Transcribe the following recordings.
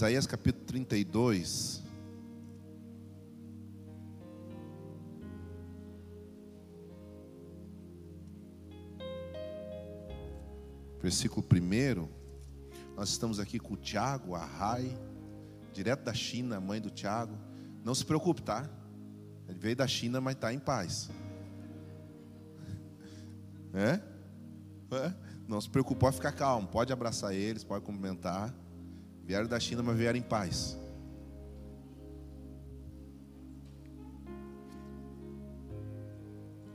Isaías capítulo 32. Versículo 1. Nós estamos aqui com o Tiago, a Rai, direto da China, mãe do Tiago. Não se preocupe, tá? Ele veio da China, mas está em paz. É? Não se preocupe, pode ficar calmo, pode abraçar eles, pode cumprimentar. Vieram da China, mas vieram em paz.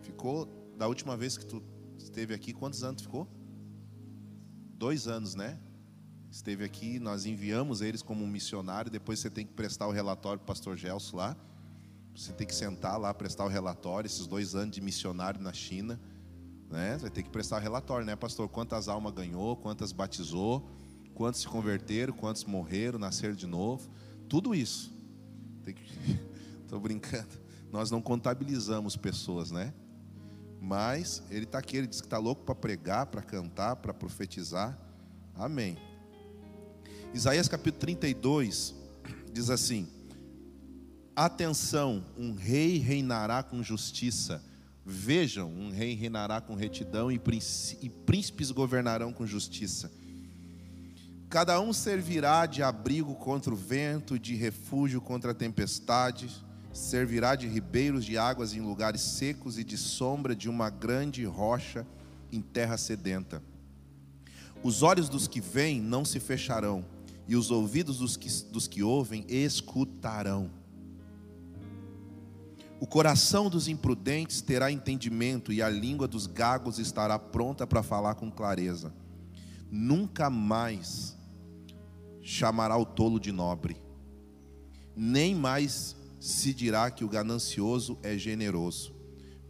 Ficou da última vez que tu esteve aqui, quantos anos ficou? Dois anos, né? Esteve aqui, nós enviamos eles como um missionário. Depois você tem que prestar o relatório para o pastor Gelson lá. Você tem que sentar lá, prestar o relatório. Esses dois anos de missionário na China, né? Você vai ter que prestar relatório, né, pastor? Quantas almas ganhou, quantas batizou quantos se converteram, quantos morreram, nasceram de novo, tudo isso. Estou brincando. Nós não contabilizamos pessoas, né? Mas ele está aqui, ele diz que está louco para pregar, para cantar, para profetizar. Amém. Isaías capítulo 32 diz assim: Atenção, um rei reinará com justiça. Vejam, um rei reinará com retidão e príncipes governarão com justiça. Cada um servirá de abrigo contra o vento, de refúgio contra a tempestade, servirá de ribeiros de águas em lugares secos e de sombra de uma grande rocha em terra sedenta. Os olhos dos que veem não se fecharão, e os ouvidos dos que, dos que ouvem escutarão. O coração dos imprudentes terá entendimento, e a língua dos gagos estará pronta para falar com clareza. Nunca mais chamará o tolo de nobre, nem mais se dirá que o ganancioso é generoso,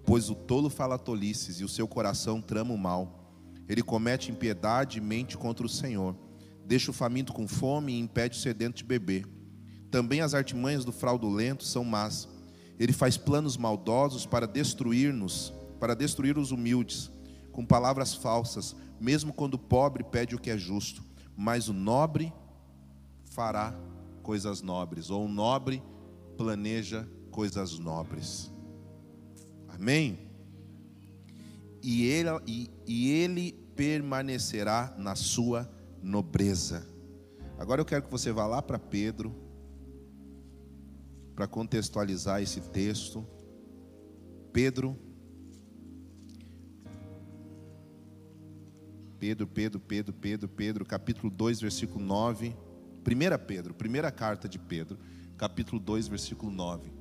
pois o tolo fala tolices e o seu coração trama o mal. Ele comete impiedade e mente contra o Senhor, deixa o faminto com fome e impede o sedento de beber. Também as artimanhas do fraudulento são más. Ele faz planos maldosos para destruir-nos, para destruir os humildes, com palavras falsas, mesmo quando o pobre pede o que é justo, mas o nobre fará coisas nobres, ou o nobre planeja coisas nobres. Amém? E ele, e, e ele permanecerá na sua nobreza. Agora eu quero que você vá lá para Pedro, para contextualizar esse texto. Pedro, Pedro, Pedro, Pedro, Pedro, Pedro, capítulo 2, versículo 9. 1 Pedro, primeira carta de Pedro, capítulo 2, versículo 9.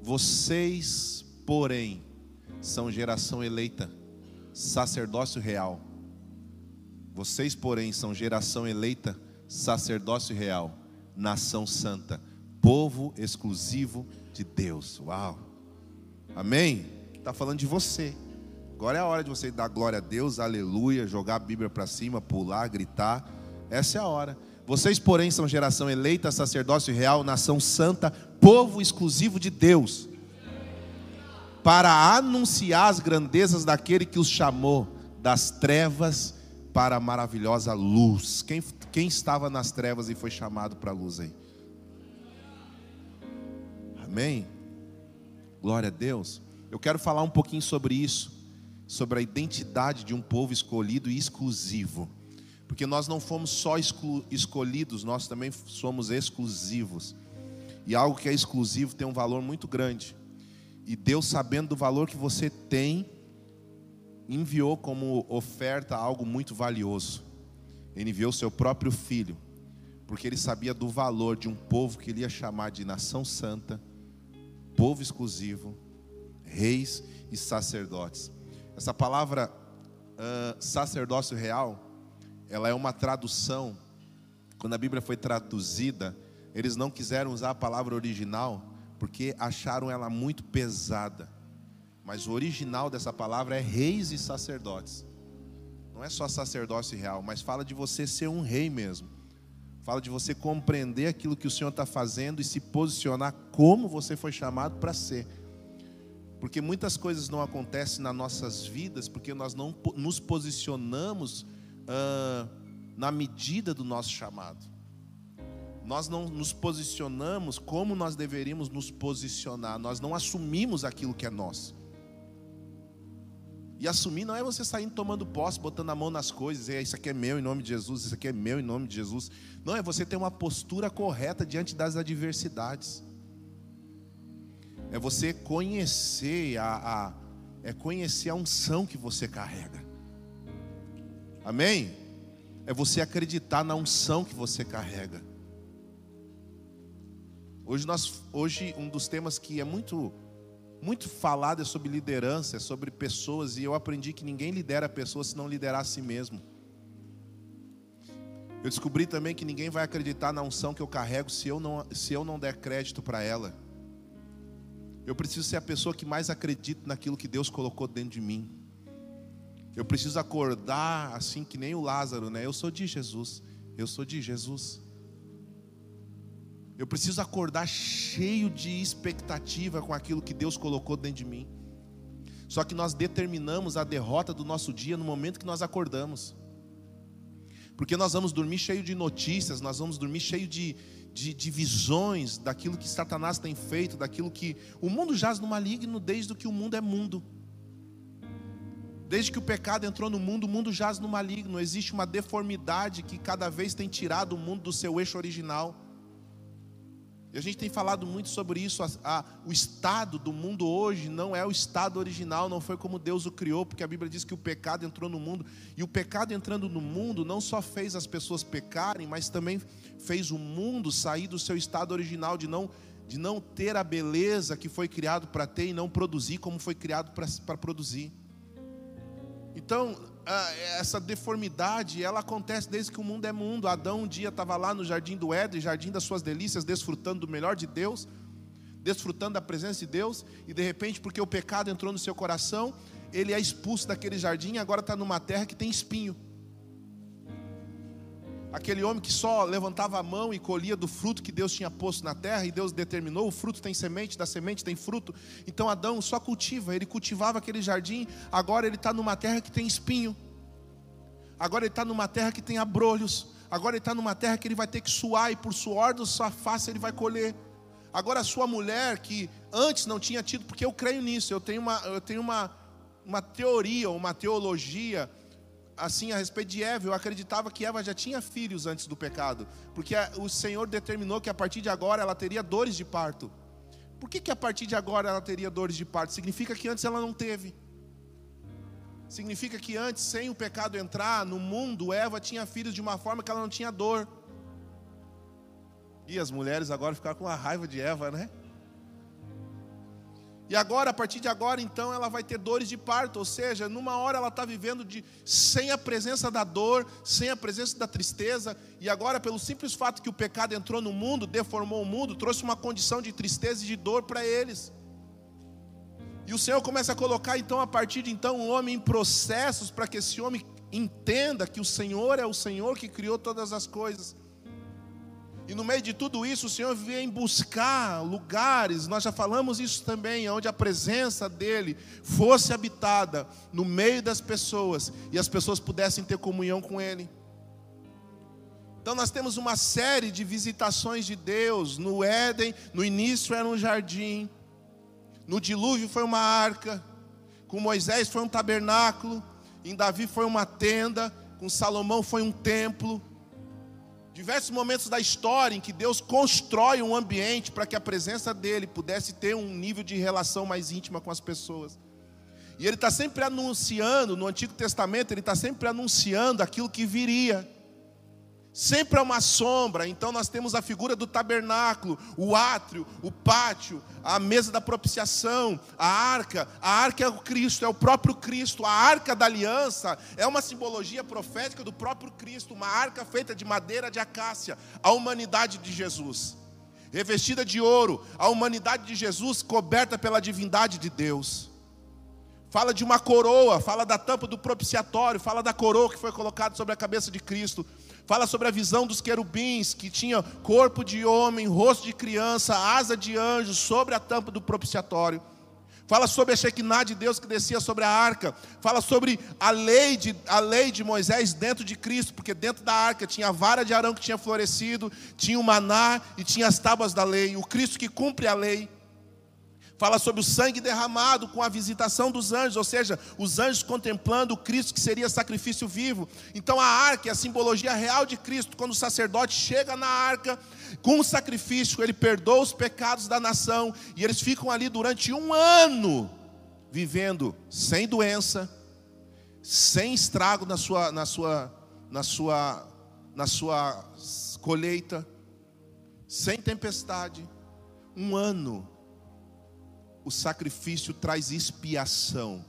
Vocês, porém, são geração eleita, sacerdócio real. Vocês, porém, são geração eleita, sacerdócio real, nação santa, povo exclusivo de Deus. Uau! Amém? Está falando de você. Agora é a hora de você dar glória a Deus, aleluia, jogar a Bíblia para cima, pular, gritar. Essa é a hora. Vocês, porém, são geração eleita, sacerdócio real, nação santa, povo exclusivo de Deus, para anunciar as grandezas daquele que os chamou das trevas para a maravilhosa luz. Quem, quem estava nas trevas e foi chamado para a luz aí? Amém? Glória a Deus. Eu quero falar um pouquinho sobre isso, sobre a identidade de um povo escolhido e exclusivo. Porque nós não fomos só escolhidos, nós também somos exclusivos. E algo que é exclusivo tem um valor muito grande. E Deus, sabendo do valor que você tem, enviou como oferta algo muito valioso. Ele enviou seu próprio filho, porque ele sabia do valor de um povo que ele ia chamar de nação santa, povo exclusivo, reis e sacerdotes. Essa palavra uh, sacerdócio real ela é uma tradução. Quando a Bíblia foi traduzida, eles não quiseram usar a palavra original porque acharam ela muito pesada. Mas o original dessa palavra é reis e sacerdotes. Não é só sacerdócio real, mas fala de você ser um rei mesmo. Fala de você compreender aquilo que o Senhor está fazendo e se posicionar como você foi chamado para ser. Porque muitas coisas não acontecem nas nossas vidas porque nós não nos posicionamos ah, na medida do nosso chamado. Nós não nos posicionamos como nós deveríamos nos posicionar, nós não assumimos aquilo que é nosso. E assumir não é você saindo tomando posse, botando a mão nas coisas, e isso aqui é meu em nome de Jesus, isso aqui é meu em nome de Jesus. Não, é você ter uma postura correta diante das adversidades. É você conhecer a, a é conhecer a unção que você carrega. Amém? É você acreditar na unção que você carrega. Hoje nós hoje um dos temas que é muito muito falado é sobre liderança, é sobre pessoas, e eu aprendi que ninguém lidera pessoas se não liderar a si mesmo. Eu descobri também que ninguém vai acreditar na unção que eu carrego se eu não, se eu não der crédito para ela. Eu preciso ser a pessoa que mais acredita naquilo que Deus colocou dentro de mim. Eu preciso acordar assim que nem o Lázaro, né? Eu sou de Jesus. Eu sou de Jesus. Eu preciso acordar cheio de expectativa com aquilo que Deus colocou dentro de mim. Só que nós determinamos a derrota do nosso dia no momento que nós acordamos. Porque nós vamos dormir cheio de notícias, nós vamos dormir cheio de, de, de, visões daquilo que Satanás tem feito, daquilo que. O mundo jaz no maligno desde que o mundo é mundo. Desde que o pecado entrou no mundo, o mundo jaz no maligno. Existe uma deformidade que cada vez tem tirado o mundo do seu eixo original. E a gente tem falado muito sobre isso. A, a, o estado do mundo hoje não é o estado original, não foi como Deus o criou, porque a Bíblia diz que o pecado entrou no mundo. E o pecado entrando no mundo não só fez as pessoas pecarem, mas também fez o mundo sair do seu estado original, de não, de não ter a beleza que foi criado para ter e não produzir como foi criado para produzir. Então, essa deformidade, ela acontece desde que o mundo é mundo. Adão um dia estava lá no jardim do Éden, jardim das suas delícias, desfrutando do melhor de Deus, desfrutando da presença de Deus, e de repente, porque o pecado entrou no seu coração, ele é expulso daquele jardim e agora está numa terra que tem espinho. Aquele homem que só levantava a mão e colhia do fruto que Deus tinha posto na terra, e Deus determinou: o fruto tem semente, da semente tem fruto. Então Adão só cultiva, ele cultivava aquele jardim, agora ele está numa terra que tem espinho, agora ele está numa terra que tem abrolhos, agora ele está numa terra que ele vai ter que suar, e por suor da sua face ele vai colher. Agora a sua mulher, que antes não tinha tido, porque eu creio nisso, eu tenho uma, eu tenho uma, uma teoria, uma teologia assim a respeito de Eva, eu acreditava que Eva já tinha filhos antes do pecado, porque o Senhor determinou que a partir de agora ela teria dores de parto. Por que, que a partir de agora ela teria dores de parto? Significa que antes ela não teve. Significa que antes, sem o pecado entrar no mundo, Eva tinha filhos de uma forma que ela não tinha dor. E as mulheres agora ficaram com a raiva de Eva, né? E agora, a partir de agora, então, ela vai ter dores de parto, ou seja, numa hora ela está vivendo de, sem a presença da dor, sem a presença da tristeza, e agora, pelo simples fato que o pecado entrou no mundo, deformou o mundo, trouxe uma condição de tristeza e de dor para eles. E o Senhor começa a colocar, então, a partir de então, um homem em processos para que esse homem entenda que o Senhor é o Senhor que criou todas as coisas. E no meio de tudo isso, o Senhor vem buscar lugares, nós já falamos isso também, onde a presença dEle fosse habitada no meio das pessoas e as pessoas pudessem ter comunhão com Ele. Então nós temos uma série de visitações de Deus. No Éden, no início era um jardim, no dilúvio foi uma arca, com Moisés foi um tabernáculo, em Davi foi uma tenda, com Salomão foi um templo diversos momentos da história em que Deus constrói um ambiente para que a presença dele pudesse ter um nível de relação mais íntima com as pessoas. E ele está sempre anunciando, no Antigo Testamento, ele está sempre anunciando aquilo que viria. Sempre é uma sombra, então nós temos a figura do tabernáculo, o átrio, o pátio, a mesa da propiciação, a arca. A arca é o Cristo, é o próprio Cristo. A arca da aliança é uma simbologia profética do próprio Cristo, uma arca feita de madeira de acácia, a humanidade de Jesus. Revestida de ouro, a humanidade de Jesus coberta pela divindade de Deus. Fala de uma coroa, fala da tampa do propiciatório, fala da coroa que foi colocada sobre a cabeça de Cristo Fala sobre a visão dos querubins, que tinha corpo de homem, rosto de criança, asa de anjo sobre a tampa do propiciatório. fala sobre a Shekinah de Deus que descia sobre a arca, fala sobre a lei, de, a lei de Moisés dentro de Cristo, porque dentro da arca tinha a vara de Arão que tinha florescido, tinha o maná e tinha as tábuas da lei, o Cristo que cumpre a lei. Fala sobre o sangue derramado com a visitação dos anjos, ou seja, os anjos contemplando o Cristo que seria sacrifício vivo. Então a arca é a simbologia real de Cristo. Quando o sacerdote chega na arca com o sacrifício, ele perdoa os pecados da nação e eles ficam ali durante um ano vivendo sem doença, sem estrago na sua, na sua, na sua, na sua colheita, sem tempestade. Um ano o sacrifício traz expiação.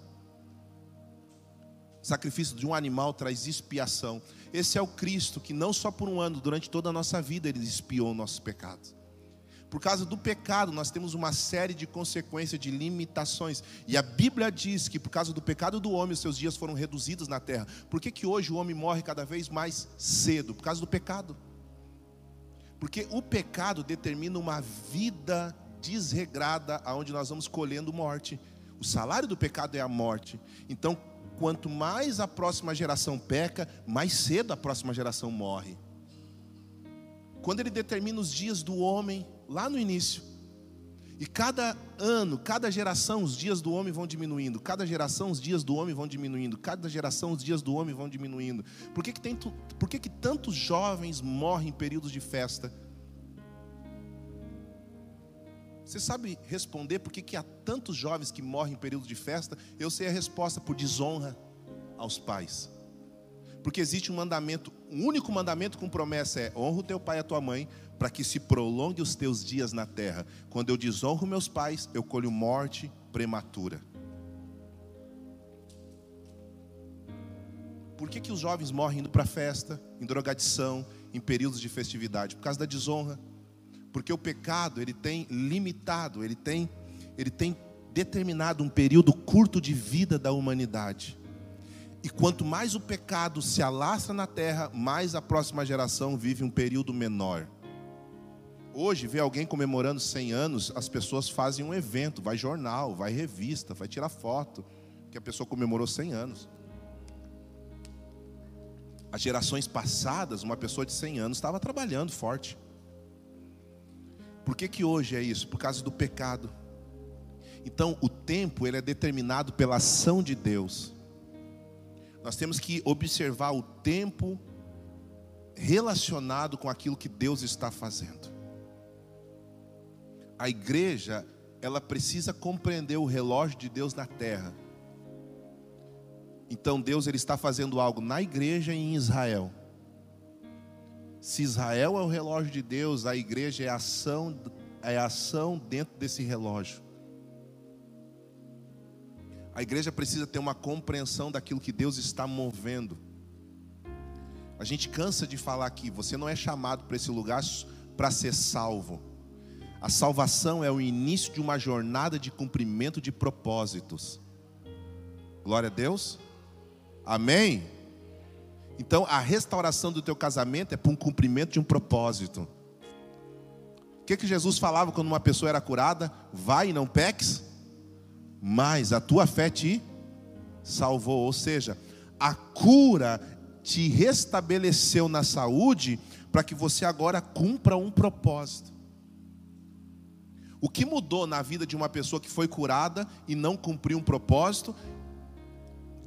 O sacrifício de um animal traz expiação. Esse é o Cristo que não só por um ano, durante toda a nossa vida ele expiou nossos pecados. Por causa do pecado, nós temos uma série de consequências, de limitações. E a Bíblia diz que por causa do pecado do homem, os seus dias foram reduzidos na terra. Por que, que hoje o homem morre cada vez mais cedo? Por causa do pecado. Porque o pecado determina uma vida desregrada, aonde nós vamos colhendo morte. O salário do pecado é a morte. Então, quanto mais a próxima geração peca, mais cedo a próxima geração morre. Quando ele determina os dias do homem, lá no início, e cada ano, cada geração, os dias do homem vão diminuindo. Cada geração, os dias do homem vão diminuindo. Cada geração, os dias do homem vão diminuindo. Por que, que, tem, por que, que tantos jovens morrem em períodos de festa? Você sabe responder por que, há tantos jovens que morrem em período de festa? Eu sei a resposta: por desonra aos pais. Porque existe um mandamento, um único mandamento com promessa é: honra o teu pai e a tua mãe, para que se prolongue os teus dias na terra. Quando eu desonro meus pais, eu colho morte prematura. Por que, que os jovens morrem indo para festa, em drogadição, em períodos de festividade? Por causa da desonra. Porque o pecado, ele tem limitado, ele tem, ele tem determinado um período curto de vida da humanidade. E quanto mais o pecado se alastra na terra, mais a próxima geração vive um período menor. Hoje, ver alguém comemorando 100 anos, as pessoas fazem um evento, vai jornal, vai revista, vai tirar foto, que a pessoa comemorou 100 anos. As gerações passadas, uma pessoa de 100 anos estava trabalhando forte. Por que, que hoje é isso? Por causa do pecado. Então, o tempo ele é determinado pela ação de Deus. Nós temos que observar o tempo relacionado com aquilo que Deus está fazendo. A igreja, ela precisa compreender o relógio de Deus na terra. Então Deus ele está fazendo algo na igreja e em Israel. Se Israel é o relógio de Deus, a igreja é a ação, é ação dentro desse relógio. A igreja precisa ter uma compreensão daquilo que Deus está movendo. A gente cansa de falar aqui, você não é chamado para esse lugar para ser salvo. A salvação é o início de uma jornada de cumprimento de propósitos. Glória a Deus. Amém. Então, a restauração do teu casamento é para um cumprimento de um propósito. O que, que Jesus falava quando uma pessoa era curada? Vai e não peques, mas a tua fé te salvou. Ou seja, a cura te restabeleceu na saúde para que você agora cumpra um propósito. O que mudou na vida de uma pessoa que foi curada e não cumpriu um propósito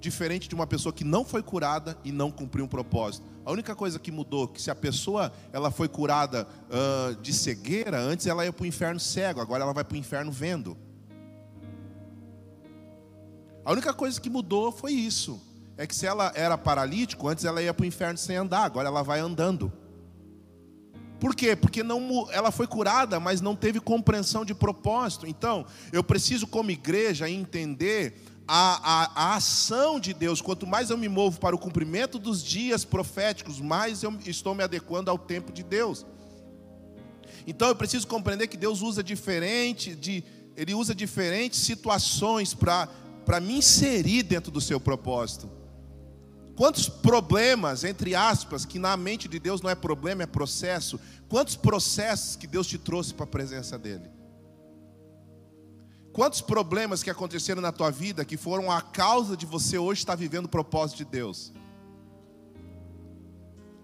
diferente de uma pessoa que não foi curada e não cumpriu um propósito. A única coisa que mudou, que se a pessoa ela foi curada uh, de cegueira, antes ela ia para o inferno cego, agora ela vai para o inferno vendo. A única coisa que mudou foi isso. É que se ela era paralítico, antes ela ia para o inferno sem andar, agora ela vai andando. Por quê? Porque não, ela foi curada, mas não teve compreensão de propósito. Então, eu preciso, como igreja, entender a, a, a, ação de Deus, quanto mais eu me movo para o cumprimento dos dias proféticos, mais eu estou me adequando ao tempo de Deus. Então eu preciso compreender que Deus usa diferente, de, Ele usa diferentes situações para me inserir dentro do seu propósito. Quantos problemas, entre aspas, que na mente de Deus não é problema, é processo, quantos processos que Deus te trouxe para a presença dEle? Quantos problemas que aconteceram na tua vida que foram a causa de você hoje estar vivendo o propósito de Deus?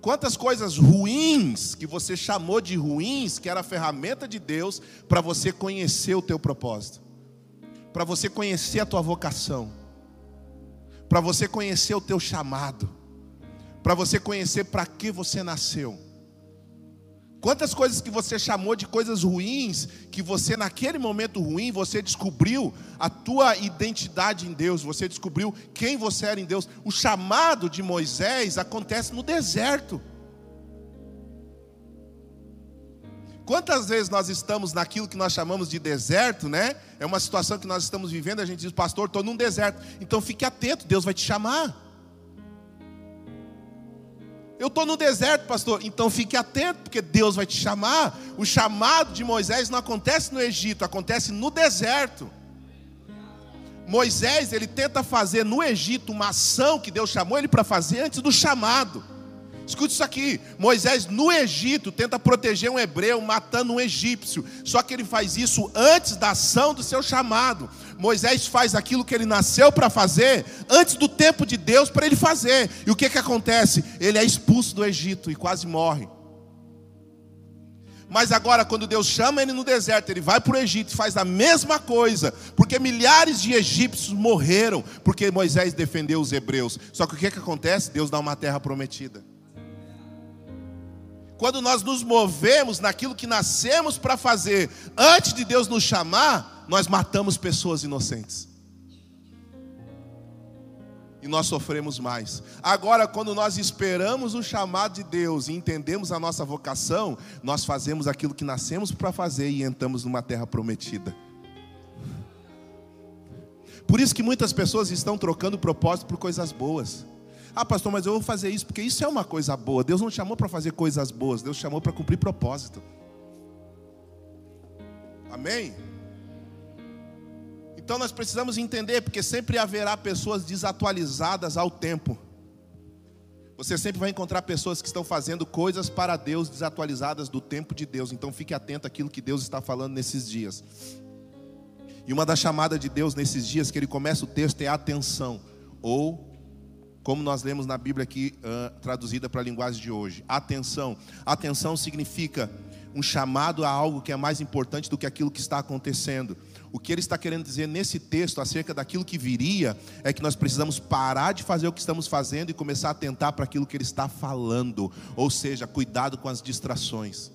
Quantas coisas ruins que você chamou de ruins, que era a ferramenta de Deus para você conhecer o teu propósito, para você conhecer a tua vocação, para você conhecer o teu chamado, para você conhecer para que você nasceu. Quantas coisas que você chamou de coisas ruins, que você naquele momento ruim, você descobriu a tua identidade em Deus, você descobriu quem você era em Deus. O chamado de Moisés acontece no deserto. Quantas vezes nós estamos naquilo que nós chamamos de deserto, né? É uma situação que nós estamos vivendo, a gente diz, pastor, estou num deserto. Então fique atento, Deus vai te chamar. Eu estou no deserto, pastor. Então fique atento, porque Deus vai te chamar. O chamado de Moisés não acontece no Egito, acontece no deserto. Moisés, ele tenta fazer no Egito uma ação que Deus chamou ele para fazer antes do chamado. Escute isso aqui: Moisés no Egito tenta proteger um hebreu matando um egípcio, só que ele faz isso antes da ação do seu chamado. Moisés faz aquilo que ele nasceu para fazer antes do tempo de Deus para ele fazer. E o que, que acontece? Ele é expulso do Egito e quase morre. Mas agora, quando Deus chama ele no deserto, ele vai para o Egito e faz a mesma coisa, porque milhares de egípcios morreram, porque Moisés defendeu os hebreus. Só que o que, que acontece? Deus dá uma terra prometida. Quando nós nos movemos naquilo que nascemos para fazer, antes de Deus nos chamar, nós matamos pessoas inocentes. E nós sofremos mais. Agora, quando nós esperamos o chamado de Deus e entendemos a nossa vocação, nós fazemos aquilo que nascemos para fazer e entramos numa terra prometida. Por isso que muitas pessoas estão trocando propósito por coisas boas. Ah, pastor, mas eu vou fazer isso porque isso é uma coisa boa. Deus não chamou para fazer coisas boas, Deus chamou para cumprir propósito. Amém? Então nós precisamos entender, porque sempre haverá pessoas desatualizadas ao tempo. Você sempre vai encontrar pessoas que estão fazendo coisas para Deus desatualizadas do tempo de Deus. Então fique atento àquilo que Deus está falando nesses dias. E uma das chamadas de Deus nesses dias que ele começa o texto é atenção ou como nós lemos na Bíblia aqui, uh, traduzida para a linguagem de hoje. Atenção. Atenção significa um chamado a algo que é mais importante do que aquilo que está acontecendo. O que ele está querendo dizer nesse texto acerca daquilo que viria é que nós precisamos parar de fazer o que estamos fazendo e começar a atentar para aquilo que ele está falando. Ou seja, cuidado com as distrações.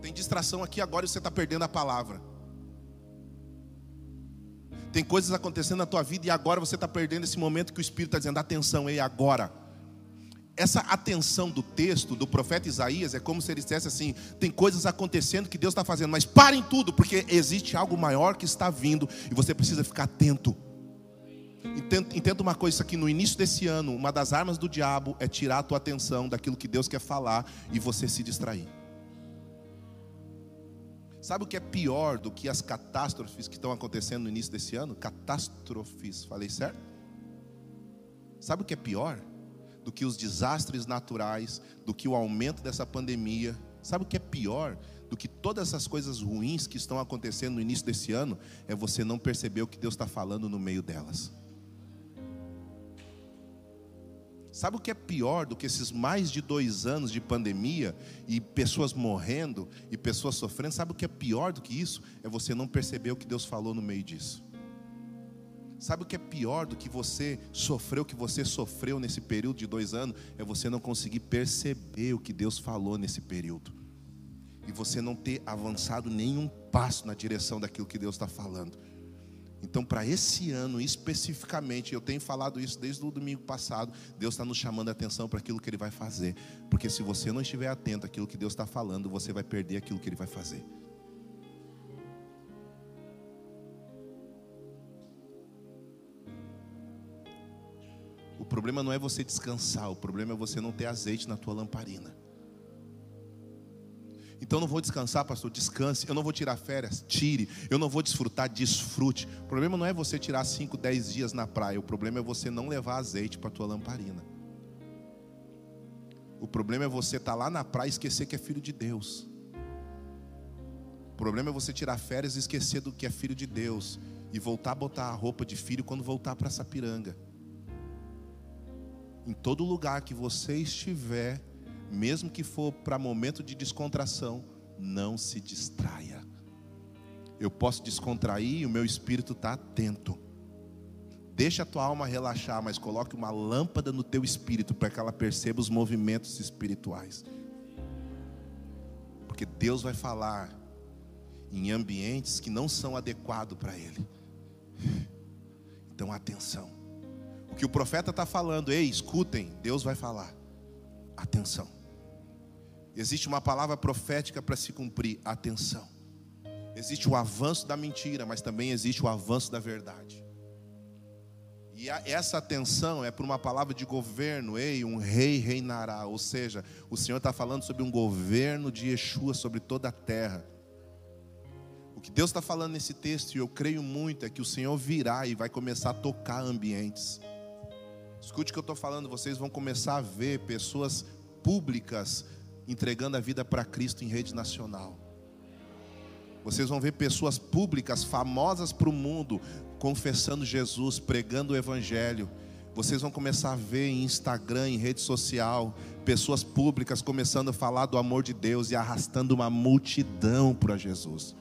Tem distração aqui agora e você está perdendo a palavra. Tem coisas acontecendo na tua vida e agora você está perdendo esse momento que o Espírito está dizendo: atenção, ei, agora. Essa atenção do texto do profeta Isaías é como se ele dissesse assim: tem coisas acontecendo que Deus está fazendo, mas parem tudo, porque existe algo maior que está vindo e você precisa ficar atento. Entenda, uma coisa: aqui no início desse ano, uma das armas do diabo é tirar a tua atenção daquilo que Deus quer falar e você se distrair. Sabe o que é pior do que as catástrofes que estão acontecendo no início desse ano? Catástrofes, falei certo? Sabe o que é pior? Do que os desastres naturais, do que o aumento dessa pandemia. Sabe o que é pior do que todas essas coisas ruins que estão acontecendo no início desse ano? É você não perceber o que Deus está falando no meio delas. Sabe o que é pior do que esses mais de dois anos de pandemia e pessoas morrendo e pessoas sofrendo? Sabe o que é pior do que isso? É você não perceber o que Deus falou no meio disso. Sabe o que é pior do que você sofreu, o que você sofreu nesse período de dois anos? É você não conseguir perceber o que Deus falou nesse período. E você não ter avançado nenhum passo na direção daquilo que Deus está falando. Então, para esse ano especificamente, eu tenho falado isso desde o domingo passado. Deus está nos chamando a atenção para aquilo que Ele vai fazer. Porque se você não estiver atento àquilo que Deus está falando, você vai perder aquilo que Ele vai fazer. O problema não é você descansar, o problema é você não ter azeite na tua lamparina. Então eu não vou descansar, pastor, descanse. Eu não vou tirar férias, tire. Eu não vou desfrutar, desfrute. O problema não é você tirar 5, 10 dias na praia. O problema é você não levar azeite para a tua lamparina. O problema é você estar tá lá na praia e esquecer que é filho de Deus. problema é você tirar férias e esquecer do que é filho de Deus e voltar a botar a roupa de filho quando voltar para Sapiranga. Em todo lugar que você estiver, mesmo que for para momento de descontração, não se distraia. Eu posso descontrair e o meu espírito está atento. Deixa a tua alma relaxar, mas coloque uma lâmpada no teu espírito para que ela perceba os movimentos espirituais. Porque Deus vai falar em ambientes que não são adequados para Ele. Então, atenção. O que o profeta está falando, ei, escutem, Deus vai falar. Atenção. Existe uma palavra profética para se cumprir. Atenção. Existe o avanço da mentira, mas também existe o avanço da verdade. E essa atenção é por uma palavra de governo, ei, um rei reinará. Ou seja, o Senhor está falando sobre um governo de Yeshua sobre toda a terra. O que Deus está falando nesse texto, e eu creio muito, é que o Senhor virá e vai começar a tocar ambientes. Escute o que eu estou falando, vocês vão começar a ver pessoas públicas entregando a vida para Cristo em rede nacional. Vocês vão ver pessoas públicas, famosas para o mundo, confessando Jesus, pregando o Evangelho. Vocês vão começar a ver em Instagram, em rede social, pessoas públicas começando a falar do amor de Deus e arrastando uma multidão para Jesus.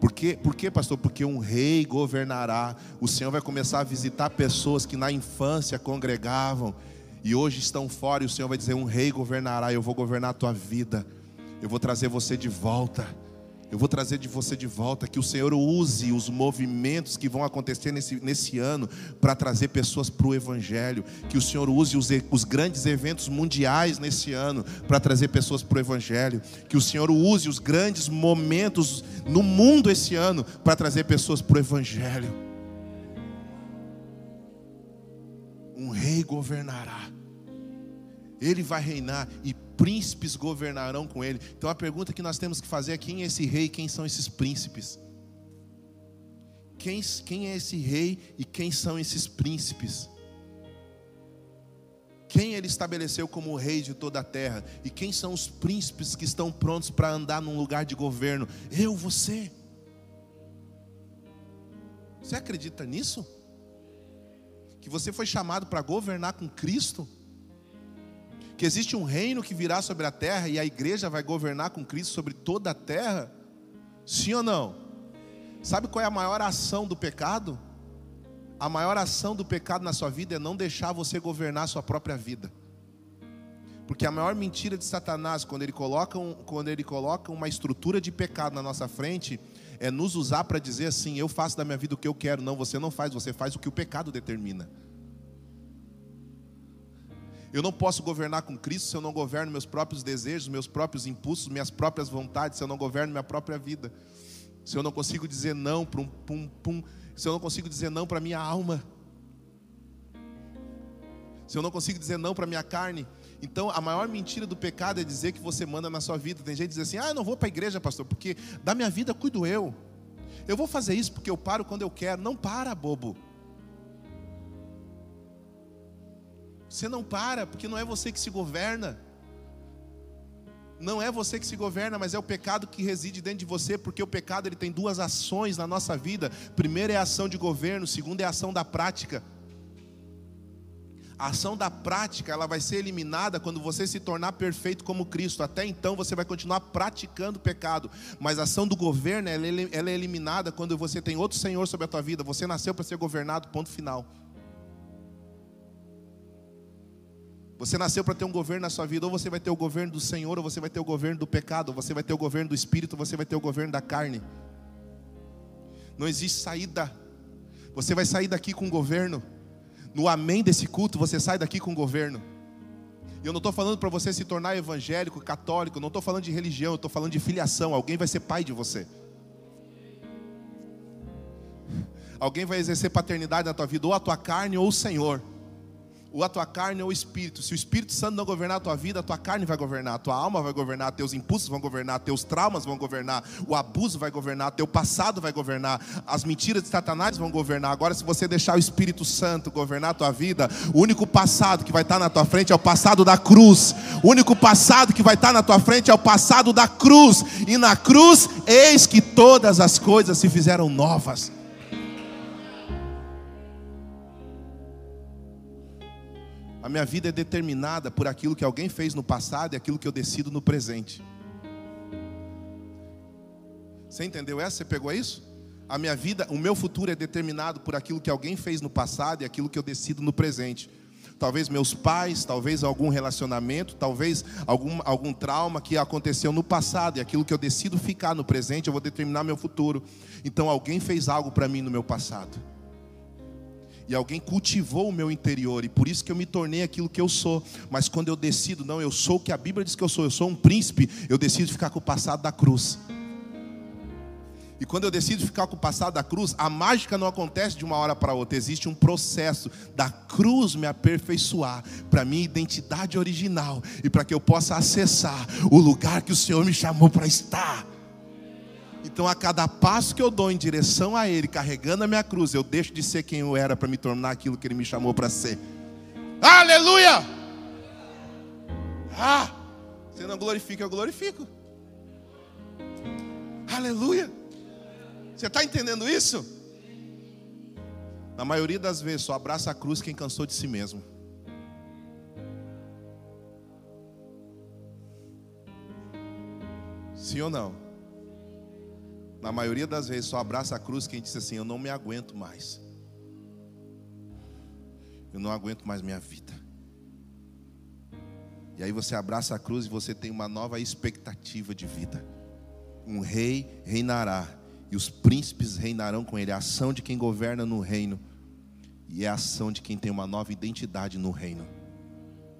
Por quê? Por quê, pastor? Porque um rei governará. O Senhor vai começar a visitar pessoas que na infância congregavam e hoje estão fora, e o Senhor vai dizer: Um rei governará, eu vou governar a tua vida, eu vou trazer você de volta. Eu vou trazer de você de volta, que o Senhor use os movimentos que vão acontecer nesse, nesse ano para trazer pessoas para o Evangelho. Que o Senhor use os, os grandes eventos mundiais nesse ano para trazer pessoas para o Evangelho. Que o Senhor use os grandes momentos no mundo esse ano para trazer pessoas para o Evangelho. Um rei governará. Ele vai reinar e príncipes governarão com ele. Então a pergunta que nós temos que fazer é: quem é esse rei? Quem são esses príncipes? Quem, quem é esse rei e quem são esses príncipes? Quem ele estabeleceu como rei de toda a terra? E quem são os príncipes que estão prontos para andar num lugar de governo? Eu, você. Você acredita nisso? Que você foi chamado para governar com Cristo? Que existe um reino que virá sobre a terra e a igreja vai governar com Cristo sobre toda a terra? Sim ou não? Sabe qual é a maior ação do pecado? A maior ação do pecado na sua vida é não deixar você governar a sua própria vida. Porque a maior mentira de Satanás, quando ele coloca, um, quando ele coloca uma estrutura de pecado na nossa frente, é nos usar para dizer assim: eu faço da minha vida o que eu quero. Não, você não faz, você faz o que o pecado determina. Eu não posso governar com Cristo se eu não governo meus próprios desejos, meus próprios impulsos, minhas próprias vontades, se eu não governo minha própria vida. Se eu não consigo dizer não para um pum pum, se eu não consigo dizer não para minha alma. Se eu não consigo dizer não para minha carne, então a maior mentira do pecado é dizer que você manda na sua vida. Tem gente que diz assim: "Ah, eu não vou para a igreja, pastor, porque da minha vida cuido eu. Eu vou fazer isso porque eu paro quando eu quero". Não para, bobo. Você não para, porque não é você que se governa. Não é você que se governa, mas é o pecado que reside dentro de você, porque o pecado ele tem duas ações na nossa vida. Primeiro é a ação de governo, segundo é a ação da prática. A ação da prática, ela vai ser eliminada quando você se tornar perfeito como Cristo. Até então você vai continuar praticando o pecado, mas a ação do governo, ela é eliminada quando você tem outro Senhor sobre a tua vida. Você nasceu para ser governado, ponto final. Você nasceu para ter um governo na sua vida, ou você vai ter o governo do Senhor, ou você vai ter o governo do pecado, ou você vai ter o governo do espírito, ou você vai ter o governo da carne. Não existe saída. Você vai sair daqui com o governo. No amém desse culto, você sai daqui com o governo. E eu não estou falando para você se tornar evangélico, católico, não estou falando de religião, eu estou falando de filiação. Alguém vai ser pai de você. Alguém vai exercer paternidade na tua vida, ou a tua carne ou o Senhor. A tua carne ou o espírito. Se o Espírito Santo não governar a tua vida, a tua carne vai governar, a tua alma vai governar, teus impulsos vão governar, teus traumas vão governar, o abuso vai governar, teu passado vai governar, as mentiras de Satanás vão governar. Agora, se você deixar o Espírito Santo governar a tua vida, o único passado que vai estar na tua frente é o passado da cruz. O único passado que vai estar na tua frente é o passado da cruz. E na cruz, eis que todas as coisas se fizeram novas. A minha vida é determinada por aquilo que alguém fez no passado e aquilo que eu decido no presente. Você entendeu essa? Você pegou isso? A minha vida, o meu futuro é determinado por aquilo que alguém fez no passado e aquilo que eu decido no presente. Talvez meus pais, talvez algum relacionamento, talvez algum, algum trauma que aconteceu no passado e aquilo que eu decido ficar no presente, eu vou determinar meu futuro. Então alguém fez algo para mim no meu passado e alguém cultivou o meu interior, e por isso que eu me tornei aquilo que eu sou. Mas quando eu decido, não, eu sou o que a Bíblia diz que eu sou, eu sou um príncipe, eu decido ficar com o passado da cruz. E quando eu decido ficar com o passado da cruz, a mágica não acontece de uma hora para outra, existe um processo da cruz me aperfeiçoar para minha identidade original e para que eu possa acessar o lugar que o Senhor me chamou para estar. Então, a cada passo que eu dou em direção a Ele, carregando a minha cruz, eu deixo de ser quem eu era para me tornar aquilo que Ele me chamou para ser. Aleluia! Ah! Você não glorifica, eu glorifico. Aleluia! Você está entendendo isso? Na maioria das vezes, só abraça a cruz quem cansou de si mesmo. Sim ou não? Na maioria das vezes, só abraça a cruz quem disse assim: Eu não me aguento mais. Eu não aguento mais minha vida. E aí você abraça a cruz e você tem uma nova expectativa de vida. Um rei reinará e os príncipes reinarão com ele. É a ação de quem governa no reino e é a ação de quem tem uma nova identidade no reino.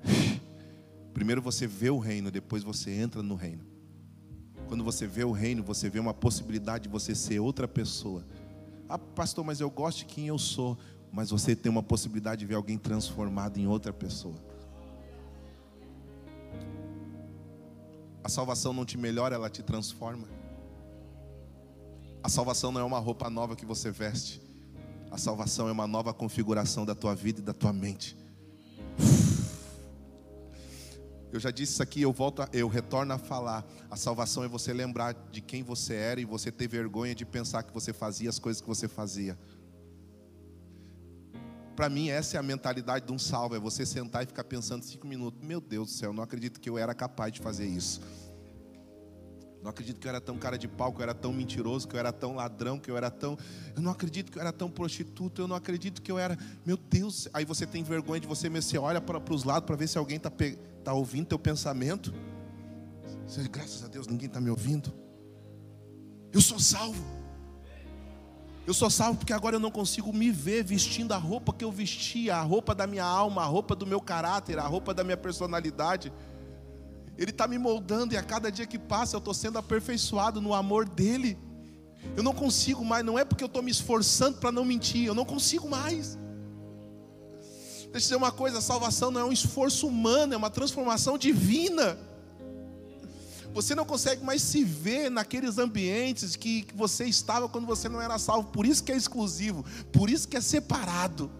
Primeiro você vê o reino, depois você entra no reino. Quando você vê o reino, você vê uma possibilidade de você ser outra pessoa. Ah, pastor, mas eu gosto de quem eu sou. Mas você tem uma possibilidade de ver alguém transformado em outra pessoa. A salvação não te melhora, ela te transforma. A salvação não é uma roupa nova que você veste. A salvação é uma nova configuração da tua vida e da tua mente. Eu já disse isso aqui, eu volto, a, eu retorno a falar. A salvação é você lembrar de quem você era e você ter vergonha de pensar que você fazia as coisas que você fazia. Para mim, essa é a mentalidade de um salvo: é você sentar e ficar pensando cinco minutos. Meu Deus do céu, não acredito que eu era capaz de fazer isso. Não acredito que eu era tão cara de pau, que eu era tão mentiroso, que eu era tão ladrão, que eu era tão. Eu não acredito que eu era tão prostituta, eu não acredito que eu era. Meu Deus. Aí você tem vergonha de você mesmo, você olha para os lados para ver se alguém está pe... tá ouvindo teu pensamento. Você graças a Deus, ninguém está me ouvindo. Eu sou salvo. Eu sou salvo porque agora eu não consigo me ver vestindo a roupa que eu vestia, a roupa da minha alma, a roupa do meu caráter, a roupa da minha personalidade. Ele está me moldando e a cada dia que passa eu estou sendo aperfeiçoado no amor dele. Eu não consigo mais, não é porque eu estou me esforçando para não mentir, eu não consigo mais. Deixa eu dizer uma coisa: a salvação não é um esforço humano, é uma transformação divina. Você não consegue mais se ver naqueles ambientes que, você estava quando você não era salvo, por isso que é exclusivo, por isso que é separado.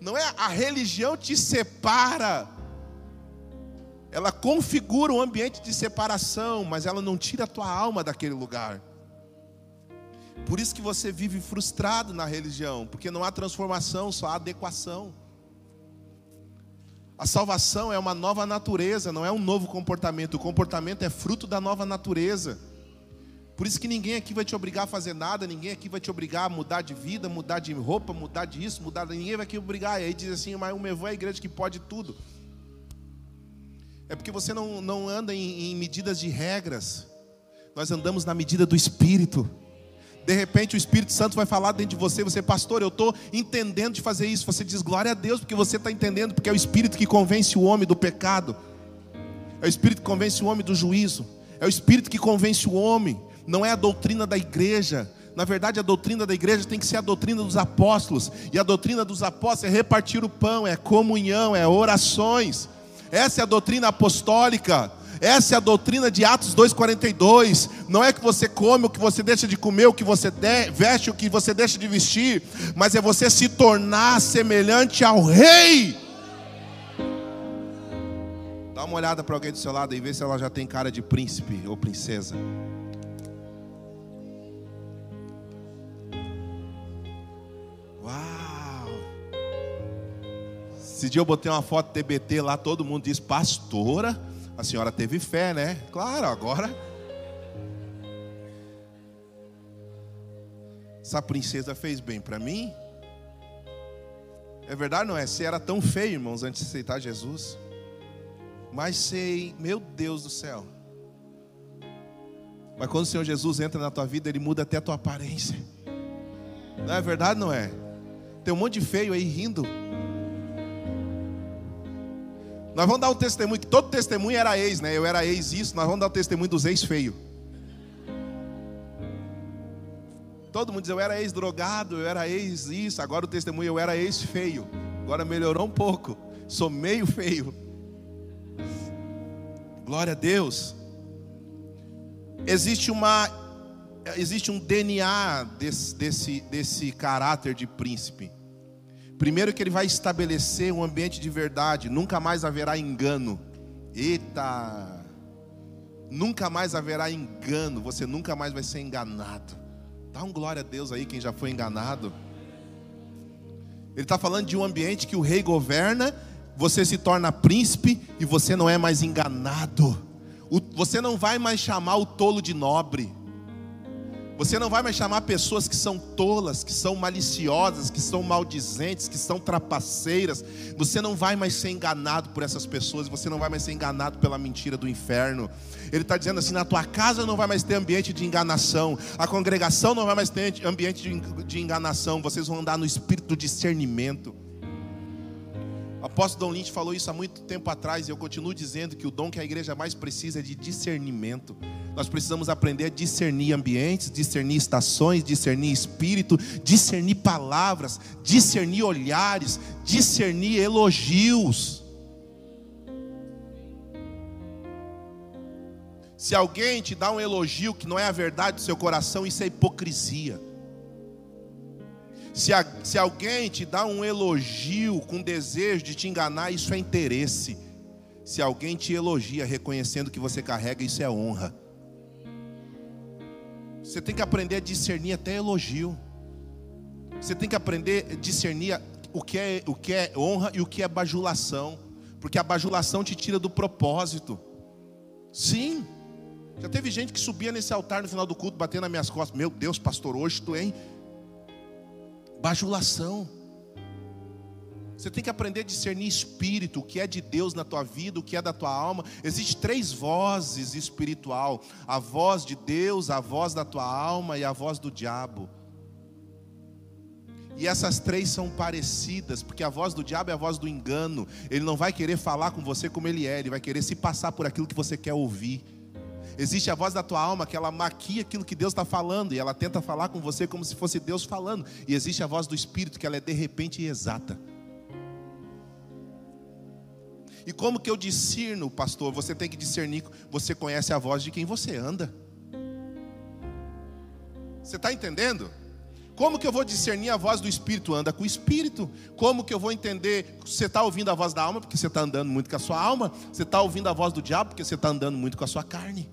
Não é a religião te separa, ela configura um ambiente de separação, mas ela não tira a tua alma daquele lugar. Por isso que você vive frustrado na religião, porque não há transformação, só há adequação. A salvação é uma nova natureza, não é um novo comportamento. O comportamento é fruto da nova natureza. Por isso que ninguém aqui vai te obrigar a fazer nada, ninguém aqui vai te obrigar a mudar de vida, mudar de roupa, mudar disso, mudar. Ninguém vai te obrigar. E aí diz assim, mas o meu é a igreja que pode tudo. É porque você não, não anda em, em medidas de regras. Nós andamos na medida do Espírito. De repente o Espírito Santo vai falar dentro de você, você, pastor, eu estou entendendo de fazer isso. Você diz, glória a Deus, porque você está entendendo, porque é o Espírito que convence o homem do pecado, é o Espírito que convence o homem do juízo, é o Espírito que convence o homem, não é a doutrina da igreja, Na verdade, a doutrina da igreja tem que ser a doutrina dos apóstolos. E a doutrina dos apóstolos é repartir o pão, é comunhão, é orações. Essa é a doutrina apostólica. Essa é a doutrina de Atos 2,42. Não é que você come o que você deixa de comer, o que você de, veste, o que você deixa de vestir, mas é você se tornar semelhante ao Rei. Dá uma olhada para alguém do seu lado e vê se ela já tem cara de príncipe ou princesa. Uau! Esse dia eu botei uma foto TBT lá, todo mundo diz, pastora, a senhora teve fé, né? Claro, agora. Essa princesa fez bem para mim. É verdade, não é? Você era tão feio, irmãos, antes de aceitar Jesus. Mas sei, meu Deus do céu. Mas quando o Senhor Jesus entra na tua vida, Ele muda até a tua aparência. Não é verdade, não é? Tem um monte de feio aí rindo. Nós vamos dar um testemunho, que todo testemunho era ex, né? Eu era ex isso, nós vamos dar o um testemunho dos ex feio. Todo mundo diz, eu era ex drogado, eu era ex isso, agora o testemunho eu era ex feio. Agora melhorou um pouco. Sou meio feio. Glória a Deus. Existe uma existe um DNA desse, desse, desse caráter de príncipe. Primeiro que ele vai estabelecer um ambiente de verdade, nunca mais haverá engano. Eita! Nunca mais haverá engano, você nunca mais vai ser enganado. Dá um glória a Deus aí quem já foi enganado. Ele está falando de um ambiente que o rei governa, você se torna príncipe e você não é mais enganado. você não vai mais chamar o tolo de nobre. Você não vai mais chamar pessoas que são tolas, que são maliciosas, que são maldizentes, que são trapaceiras. Você não vai mais ser enganado por essas pessoas, você não vai mais ser enganado pela mentira do inferno. Ele está dizendo assim: na tua casa não vai mais ter ambiente de enganação, a congregação não vai mais ter ambiente de enganação, vocês vão andar no espírito do discernimento. O apóstolo Dom Lynch falou isso há muito tempo atrás e eu continuo dizendo que o dom que a igreja mais precisa é de discernimento. Nós precisamos aprender a discernir ambientes, discernir estações, discernir espírito, discernir palavras, discernir olhares, discernir elogios. Se alguém te dá um elogio que não é a verdade do seu coração, isso é hipocrisia. Se, a, se alguém te dá um elogio com desejo de te enganar, isso é interesse. Se alguém te elogia reconhecendo que você carrega, isso é honra. Você tem que aprender a discernir até elogio. Você tem que aprender a discernir o que é, o que é honra e o que é bajulação. Porque a bajulação te tira do propósito. Sim. Já teve gente que subia nesse altar no final do culto, batendo nas minhas costas. Meu Deus, pastor, hoje tu, hein? Bajulação. Você tem que aprender a discernir espírito, o que é de Deus na tua vida, o que é da tua alma. Existem três vozes espiritual: a voz de Deus, a voz da tua alma e a voz do diabo. E essas três são parecidas, porque a voz do diabo é a voz do engano. Ele não vai querer falar com você como ele é, ele vai querer se passar por aquilo que você quer ouvir. Existe a voz da tua alma que ela maquia aquilo que Deus está falando e ela tenta falar com você como se fosse Deus falando. E existe a voz do Espírito que ela é de repente exata. E como que eu discerno, pastor? Você tem que discernir, você conhece a voz de quem você anda. Você está entendendo? Como que eu vou discernir a voz do Espírito? Anda com o Espírito. Como que eu vou entender? Você está ouvindo a voz da alma porque você está andando muito com a sua alma. Você está ouvindo a voz do diabo porque você está andando muito com a sua carne.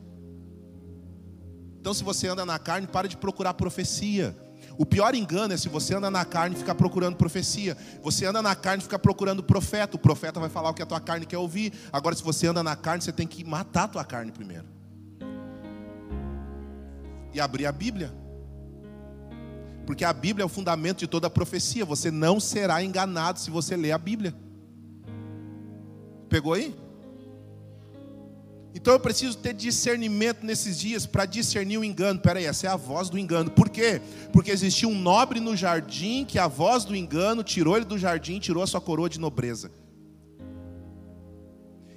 Então, se você anda na carne, para de procurar profecia. O pior engano é se você anda na carne e ficar procurando profecia. Você anda na carne e fica procurando profeta. O profeta vai falar o que a tua carne quer ouvir. Agora, se você anda na carne, você tem que matar a tua carne primeiro. E abrir a Bíblia. Porque a Bíblia é o fundamento de toda profecia. Você não será enganado se você ler a Bíblia. Pegou aí? Então eu preciso ter discernimento nesses dias para discernir o engano. Peraí, essa é a voz do engano. Por quê? Porque existia um nobre no jardim que a voz do engano tirou ele do jardim, tirou a sua coroa de nobreza.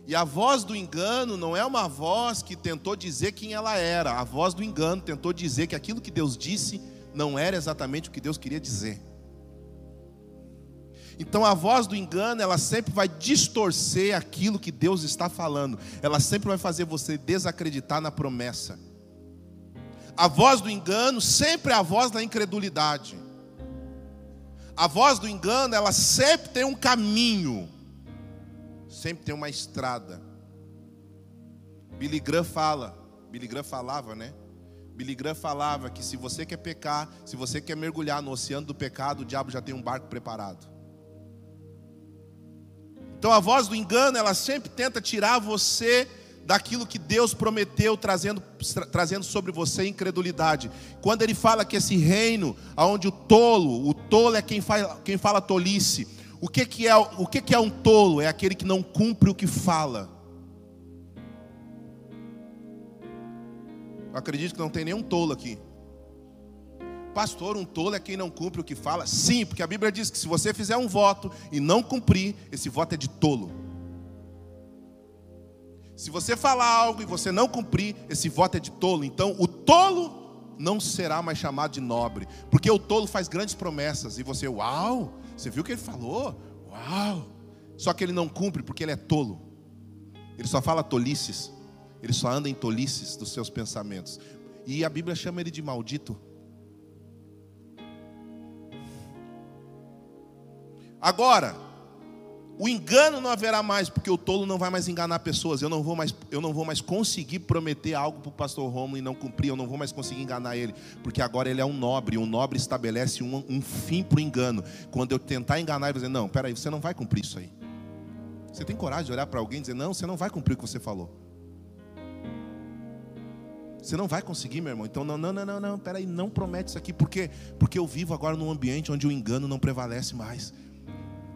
E a voz do engano não é uma voz que tentou dizer quem ela era. A voz do engano tentou dizer que aquilo que Deus disse não era exatamente o que Deus queria dizer. Então a voz do engano, ela sempre vai distorcer aquilo que Deus está falando. Ela sempre vai fazer você desacreditar na promessa. A voz do engano sempre é a voz da incredulidade. A voz do engano, ela sempre tem um caminho, sempre tem uma estrada. Billy Graham fala, Billy Graham falava, né? Billy Graham falava que se você quer pecar, se você quer mergulhar no oceano do pecado, o diabo já tem um barco preparado. Então a voz do engano, ela sempre tenta tirar você daquilo que Deus prometeu, trazendo, trazendo sobre você incredulidade. Quando ele fala que esse reino, onde o tolo, o tolo é quem fala, quem fala tolice. O que, que, é, o que, que é um tolo? É aquele que não cumpre o que fala. Eu acredito que não tem nenhum tolo aqui. Pastor, um tolo é quem não cumpre o que fala? Sim, porque a Bíblia diz que se você fizer um voto e não cumprir, esse voto é de tolo. Se você falar algo e você não cumprir, esse voto é de tolo. Então, o tolo não será mais chamado de nobre, porque o tolo faz grandes promessas e você, uau, você viu o que ele falou? Uau! Só que ele não cumpre porque ele é tolo. Ele só fala tolices. Ele só anda em tolices dos seus pensamentos. E a Bíblia chama ele de maldito. Agora, o engano não haverá mais, porque o tolo não vai mais enganar pessoas. Eu não vou mais, eu não vou mais conseguir prometer algo para o pastor Romulo e não cumprir. Eu não vou mais conseguir enganar ele, porque agora ele é um nobre. Um nobre estabelece um, um fim para o engano. Quando eu tentar enganar, ele vai dizer: Não, peraí, você não vai cumprir isso aí. Você tem coragem de olhar para alguém e dizer: Não, você não vai cumprir o que você falou. Você não vai conseguir, meu irmão. Então, não, não, não, não, não, peraí, não promete isso aqui. Por quê? Porque eu vivo agora num ambiente onde o engano não prevalece mais.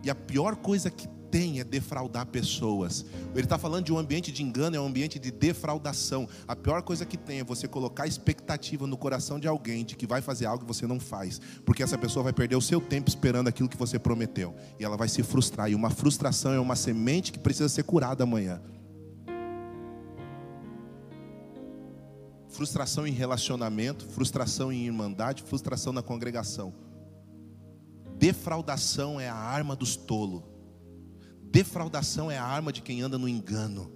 E a pior coisa que tem é defraudar pessoas. Ele está falando de um ambiente de engano, é um ambiente de defraudação. A pior coisa que tem é você colocar expectativa no coração de alguém de que vai fazer algo que você não faz, porque essa pessoa vai perder o seu tempo esperando aquilo que você prometeu e ela vai se frustrar. E uma frustração é uma semente que precisa ser curada amanhã. Frustração em relacionamento, frustração em irmandade, frustração na congregação. Defraudação é a arma dos tolos. Defraudação é a arma de quem anda no engano.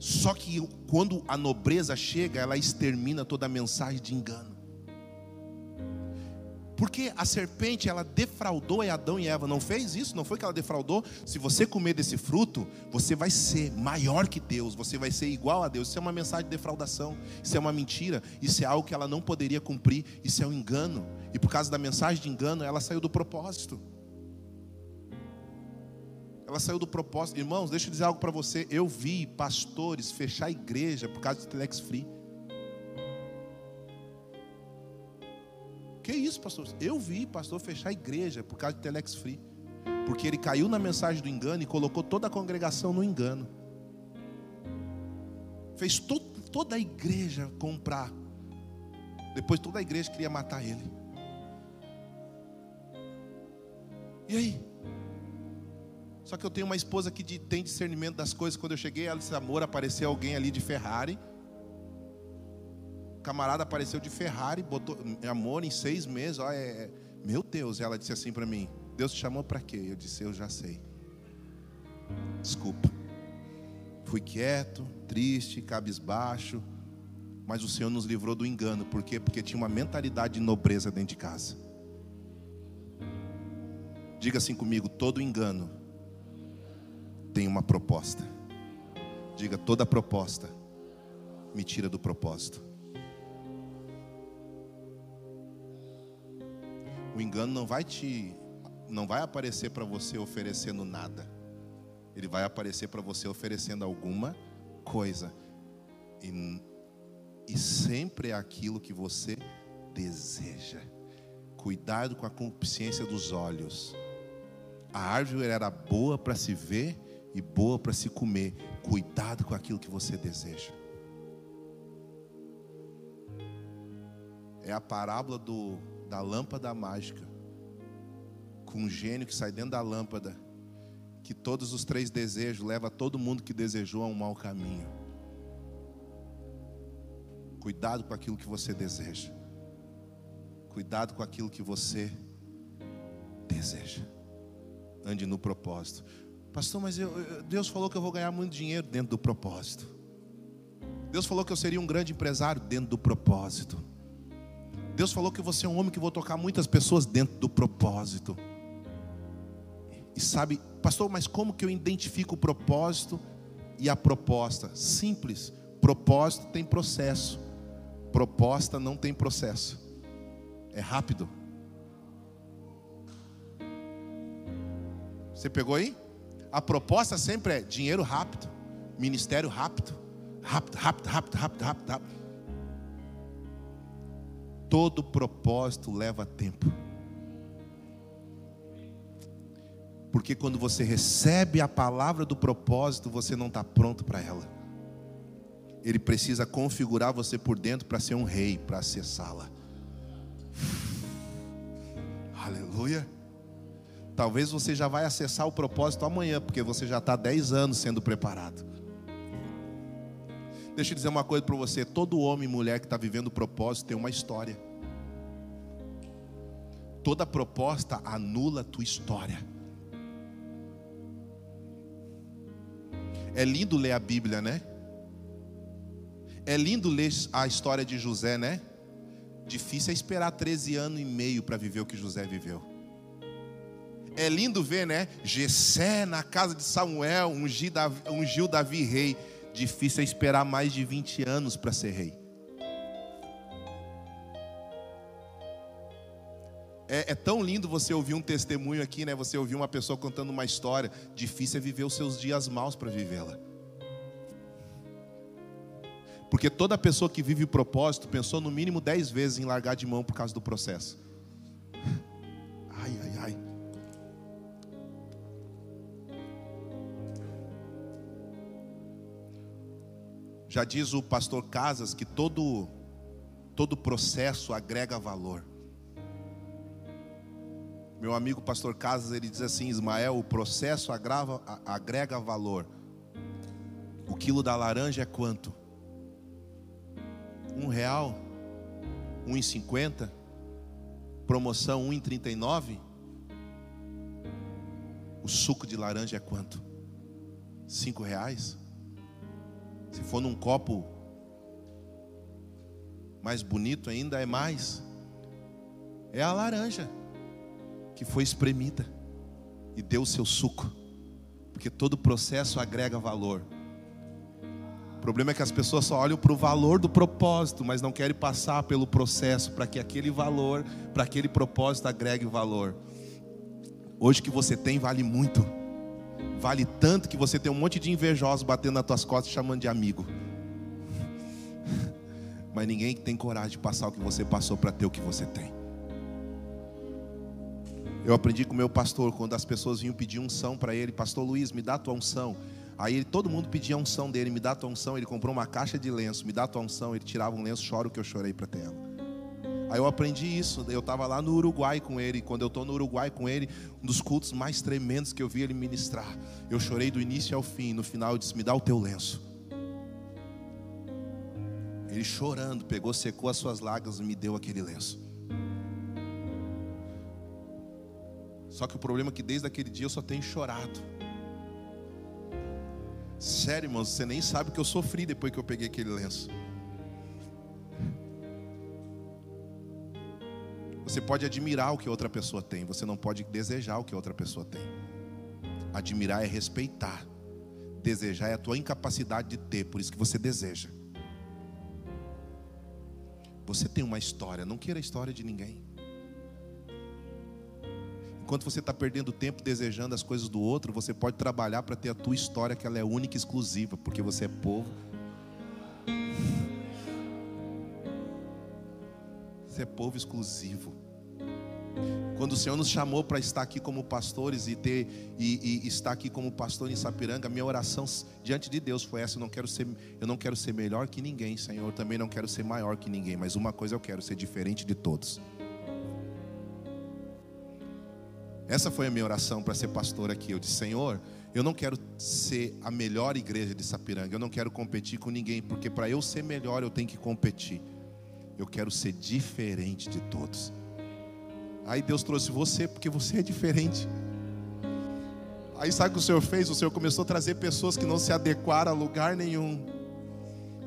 Só que quando a nobreza chega, ela extermina toda a mensagem de engano. Porque a serpente, ela defraudou Adão e Eva, não fez isso? Não foi que ela defraudou? Se você comer desse fruto, você vai ser maior que Deus, você vai ser igual a Deus. Isso é uma mensagem de defraudação, isso é uma mentira, isso é algo que ela não poderia cumprir, isso é um engano. E por causa da mensagem de engano, ela saiu do propósito. Ela saiu do propósito. Irmãos, deixa eu dizer algo para você. Eu vi pastores fechar a igreja por causa do Telex Free. Que isso, pastor? Eu vi pastor fechar a igreja por causa de Telex Free. Porque ele caiu na mensagem do engano e colocou toda a congregação no engano. Fez to toda a igreja comprar. Depois toda a igreja queria matar ele. E aí? Só que eu tenho uma esposa que tem discernimento das coisas. Quando eu cheguei, ela disse: Amor, apareceu alguém ali de Ferrari camarada apareceu de Ferrari, botou amor em seis meses. Ó, é, é, meu Deus, ela disse assim para mim: Deus te chamou para quê? Eu disse: Eu já sei. Desculpa. Fui quieto, triste, cabisbaixo, mas o Senhor nos livrou do engano. Por quê? Porque tinha uma mentalidade de nobreza dentro de casa. Diga assim comigo: todo engano tem uma proposta. Diga: toda proposta me tira do propósito. O engano não vai te não vai aparecer para você oferecendo nada. Ele vai aparecer para você oferecendo alguma coisa. E, e sempre é aquilo que você deseja. Cuidado com a consciência dos olhos. A árvore era boa para se ver e boa para se comer. Cuidado com aquilo que você deseja. É a parábola do da lâmpada mágica, com um gênio que sai dentro da lâmpada, que todos os três desejos leva todo mundo que desejou a um mau caminho. Cuidado com aquilo que você deseja. Cuidado com aquilo que você deseja. Ande no propósito. Pastor, mas eu, Deus falou que eu vou ganhar muito dinheiro dentro do propósito. Deus falou que eu seria um grande empresário dentro do propósito. Deus falou que você é um homem que vou tocar muitas pessoas dentro do propósito. E sabe, pastor, mas como que eu identifico o propósito e a proposta? Simples. Propósito tem processo. Proposta não tem processo. É rápido. Você pegou aí? A proposta sempre é dinheiro rápido, ministério rápido, rápido, rápido, rápido, rápido, rápido, rápido. Todo propósito leva tempo. Porque quando você recebe a palavra do propósito, você não está pronto para ela. Ele precisa configurar você por dentro para ser um rei, para acessá-la. Aleluia. Talvez você já vai acessar o propósito amanhã, porque você já está 10 anos sendo preparado. Deixa eu dizer uma coisa para você: todo homem e mulher que está vivendo propósito tem uma história. Toda proposta anula a tua história. É lindo ler a Bíblia, né? É lindo ler a história de José, né? Difícil é esperar 13 anos e meio para viver o que José viveu. É lindo ver, né? Jessé na casa de Samuel, ungiu Davi, ungiu Davi rei. Difícil é esperar mais de 20 anos para ser rei. É, é, tão lindo você ouvir um testemunho aqui, né? Você ouvir uma pessoa contando uma história. Difícil é viver os seus dias maus para vivê-la. Porque toda pessoa que vive o propósito pensou no mínimo dez vezes em largar de mão por causa do processo. Já diz o pastor Casas que todo todo processo agrega valor. Meu amigo pastor Casas, ele diz assim: Ismael, o processo agrava, agrega valor. O quilo da laranja é quanto? Um real? Um e cinquenta? Promoção um e trinta e nove? O suco de laranja é quanto? Cinco reais? Se for num copo mais bonito ainda, é mais. É a laranja que foi espremida e deu o seu suco, porque todo processo agrega valor. O problema é que as pessoas só olham para o valor do propósito, mas não querem passar pelo processo para que aquele valor, para aquele propósito agregue valor. Hoje que você tem vale muito, vale tanto que você tem um monte de invejosos batendo nas tuas costas chamando de amigo. Mas ninguém tem coragem de passar o que você passou para ter o que você tem. Eu aprendi com o meu pastor, quando as pessoas vinham pedir unção para ele, Pastor Luiz, me dá a tua unção. Aí ele, todo mundo pedia a unção dele, me dá a tua unção. Ele comprou uma caixa de lenço, me dá a tua unção. Ele tirava um lenço, choro que eu chorei para ter ela. Aí eu aprendi isso. Eu estava lá no Uruguai com ele. Quando eu estou no Uruguai com ele, um dos cultos mais tremendos que eu vi ele ministrar. Eu chorei do início ao fim. No final eu disse: Me dá o teu lenço. Ele chorando, pegou, secou as suas lágrimas e me deu aquele lenço. Só que o problema é que desde aquele dia eu só tenho chorado. Sério, irmãos, você nem sabe o que eu sofri depois que eu peguei aquele lenço. Você pode admirar o que outra pessoa tem, você não pode desejar o que outra pessoa tem. Admirar é respeitar, desejar é a tua incapacidade de ter, por isso que você deseja. Você tem uma história, não queira a história de ninguém. Enquanto você está perdendo tempo desejando as coisas do outro, você pode trabalhar para ter a tua história, que ela é única e exclusiva, porque você é povo. Você é povo exclusivo. Quando o Senhor nos chamou para estar aqui como pastores e ter e, e, estar aqui como pastor em Sapiranga, minha oração diante de Deus foi essa: eu não quero ser eu não quero ser melhor que ninguém, Senhor. Também não quero ser maior que ninguém, mas uma coisa eu quero ser diferente de todos. Essa foi a minha oração para ser pastor aqui. Eu disse, Senhor, Eu não quero ser a melhor igreja de Sapiranga. Eu não quero competir com ninguém, porque para eu ser melhor eu tenho que competir. Eu quero ser diferente de todos. Aí Deus trouxe você porque você é diferente. Aí sabe o que o Senhor fez? O Senhor começou a trazer pessoas que não se adequaram a lugar nenhum.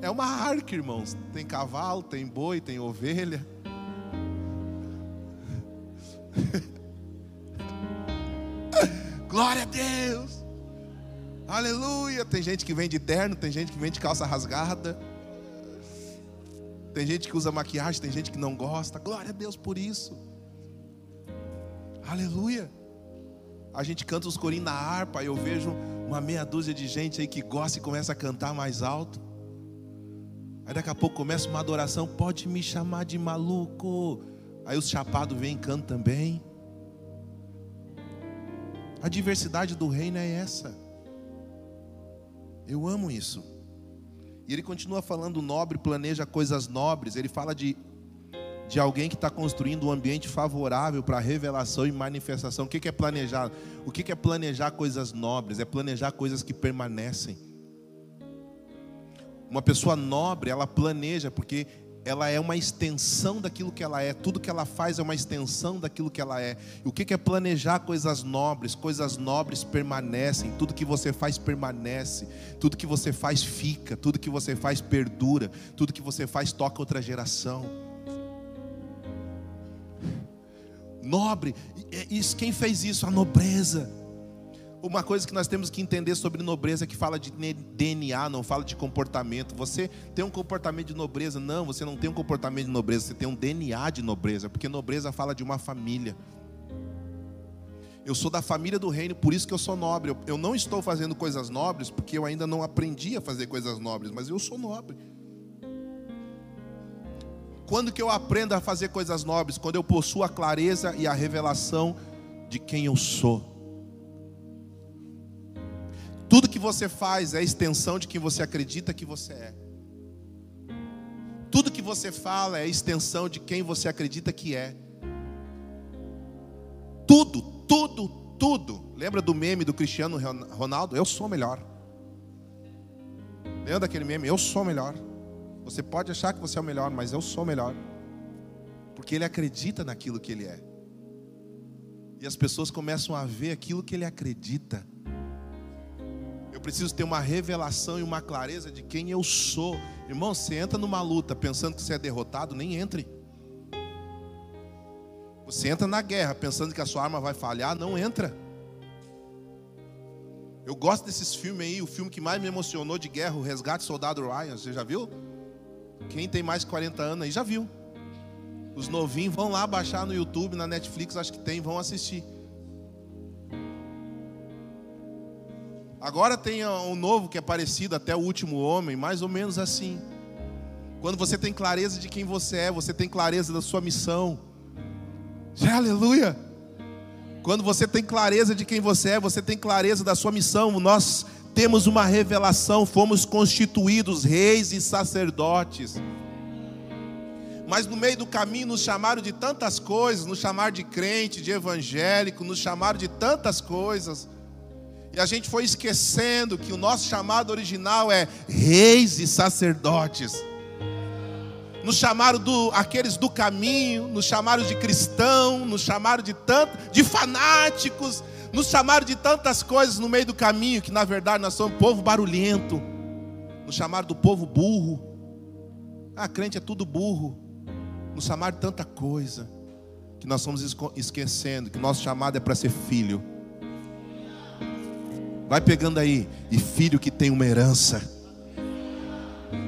É uma arca, irmãos. Tem cavalo, tem boi, tem ovelha. Glória a Deus. Aleluia. Tem gente que vem de terno, tem gente que vem de calça rasgada. Tem gente que usa maquiagem, tem gente que não gosta. Glória a Deus por isso. Aleluia. A gente canta os corinhos na harpa, eu vejo uma meia dúzia de gente aí que gosta e começa a cantar mais alto. Aí daqui a pouco começa uma adoração, pode me chamar de maluco. Aí os chapados vêm e cantam também. A diversidade do reino é essa. Eu amo isso. Ele continua falando nobre, planeja coisas nobres. Ele fala de de alguém que está construindo um ambiente favorável para revelação e manifestação. O que é planejar? O que é planejar coisas nobres? É planejar coisas que permanecem. Uma pessoa nobre, ela planeja, porque ela é uma extensão daquilo que ela é. Tudo que ela faz é uma extensão daquilo que ela é. E o que é planejar coisas nobres? Coisas nobres permanecem. Tudo que você faz permanece. Tudo que você faz fica. Tudo que você faz perdura. Tudo que você faz toca outra geração. nobre. Isso, quem fez isso? A nobreza. Uma coisa que nós temos que entender sobre nobreza é que fala de DNA, não fala de comportamento. Você tem um comportamento de nobreza? Não, você não tem um comportamento de nobreza, você tem um DNA de nobreza, porque nobreza fala de uma família. Eu sou da família do reino, por isso que eu sou nobre. Eu não estou fazendo coisas nobres porque eu ainda não aprendi a fazer coisas nobres, mas eu sou nobre. Quando que eu aprendo a fazer coisas nobres? Quando eu possuo a clareza e a revelação de quem eu sou. Tudo que você faz é extensão de quem você acredita que você é. Tudo que você fala é extensão de quem você acredita que é. Tudo, tudo, tudo. Lembra do meme do Cristiano Ronaldo? Eu sou melhor. Lembra daquele meme? Eu sou melhor. Você pode achar que você é o melhor, mas eu sou melhor. Porque ele acredita naquilo que ele é. E as pessoas começam a ver aquilo que ele acredita. Eu preciso ter uma revelação e uma clareza de quem eu sou. Irmão, você entra numa luta pensando que você é derrotado, nem entre. Você entra na guerra pensando que a sua arma vai falhar, não entra. Eu gosto desses filmes aí, o filme que mais me emocionou de guerra, o Resgate Soldado Ryan, você já viu? Quem tem mais de 40 anos aí já viu. Os novinhos vão lá baixar no YouTube, na Netflix, acho que tem, vão assistir. Agora tem um novo que é parecido, até o último homem, mais ou menos assim. Quando você tem clareza de quem você é, você tem clareza da sua missão. Aleluia! Quando você tem clareza de quem você é, você tem clareza da sua missão. Nós temos uma revelação, fomos constituídos reis e sacerdotes. Mas no meio do caminho nos chamaram de tantas coisas, nos chamaram de crente, de evangélico, nos chamaram de tantas coisas. E a gente foi esquecendo que o nosso chamado original é reis e sacerdotes. Nos chamaram do aqueles do caminho, nos chamaram de cristão, nos chamaram de tanto, de fanáticos, nos chamaram de tantas coisas no meio do caminho, que na verdade nós somos povo barulhento. Nos chamaram do povo burro. Ah, crente é tudo burro. Nos chamaram de tanta coisa, que nós estamos esquecendo que nosso chamado é para ser filho. Vai pegando aí, e filho que tem uma herança.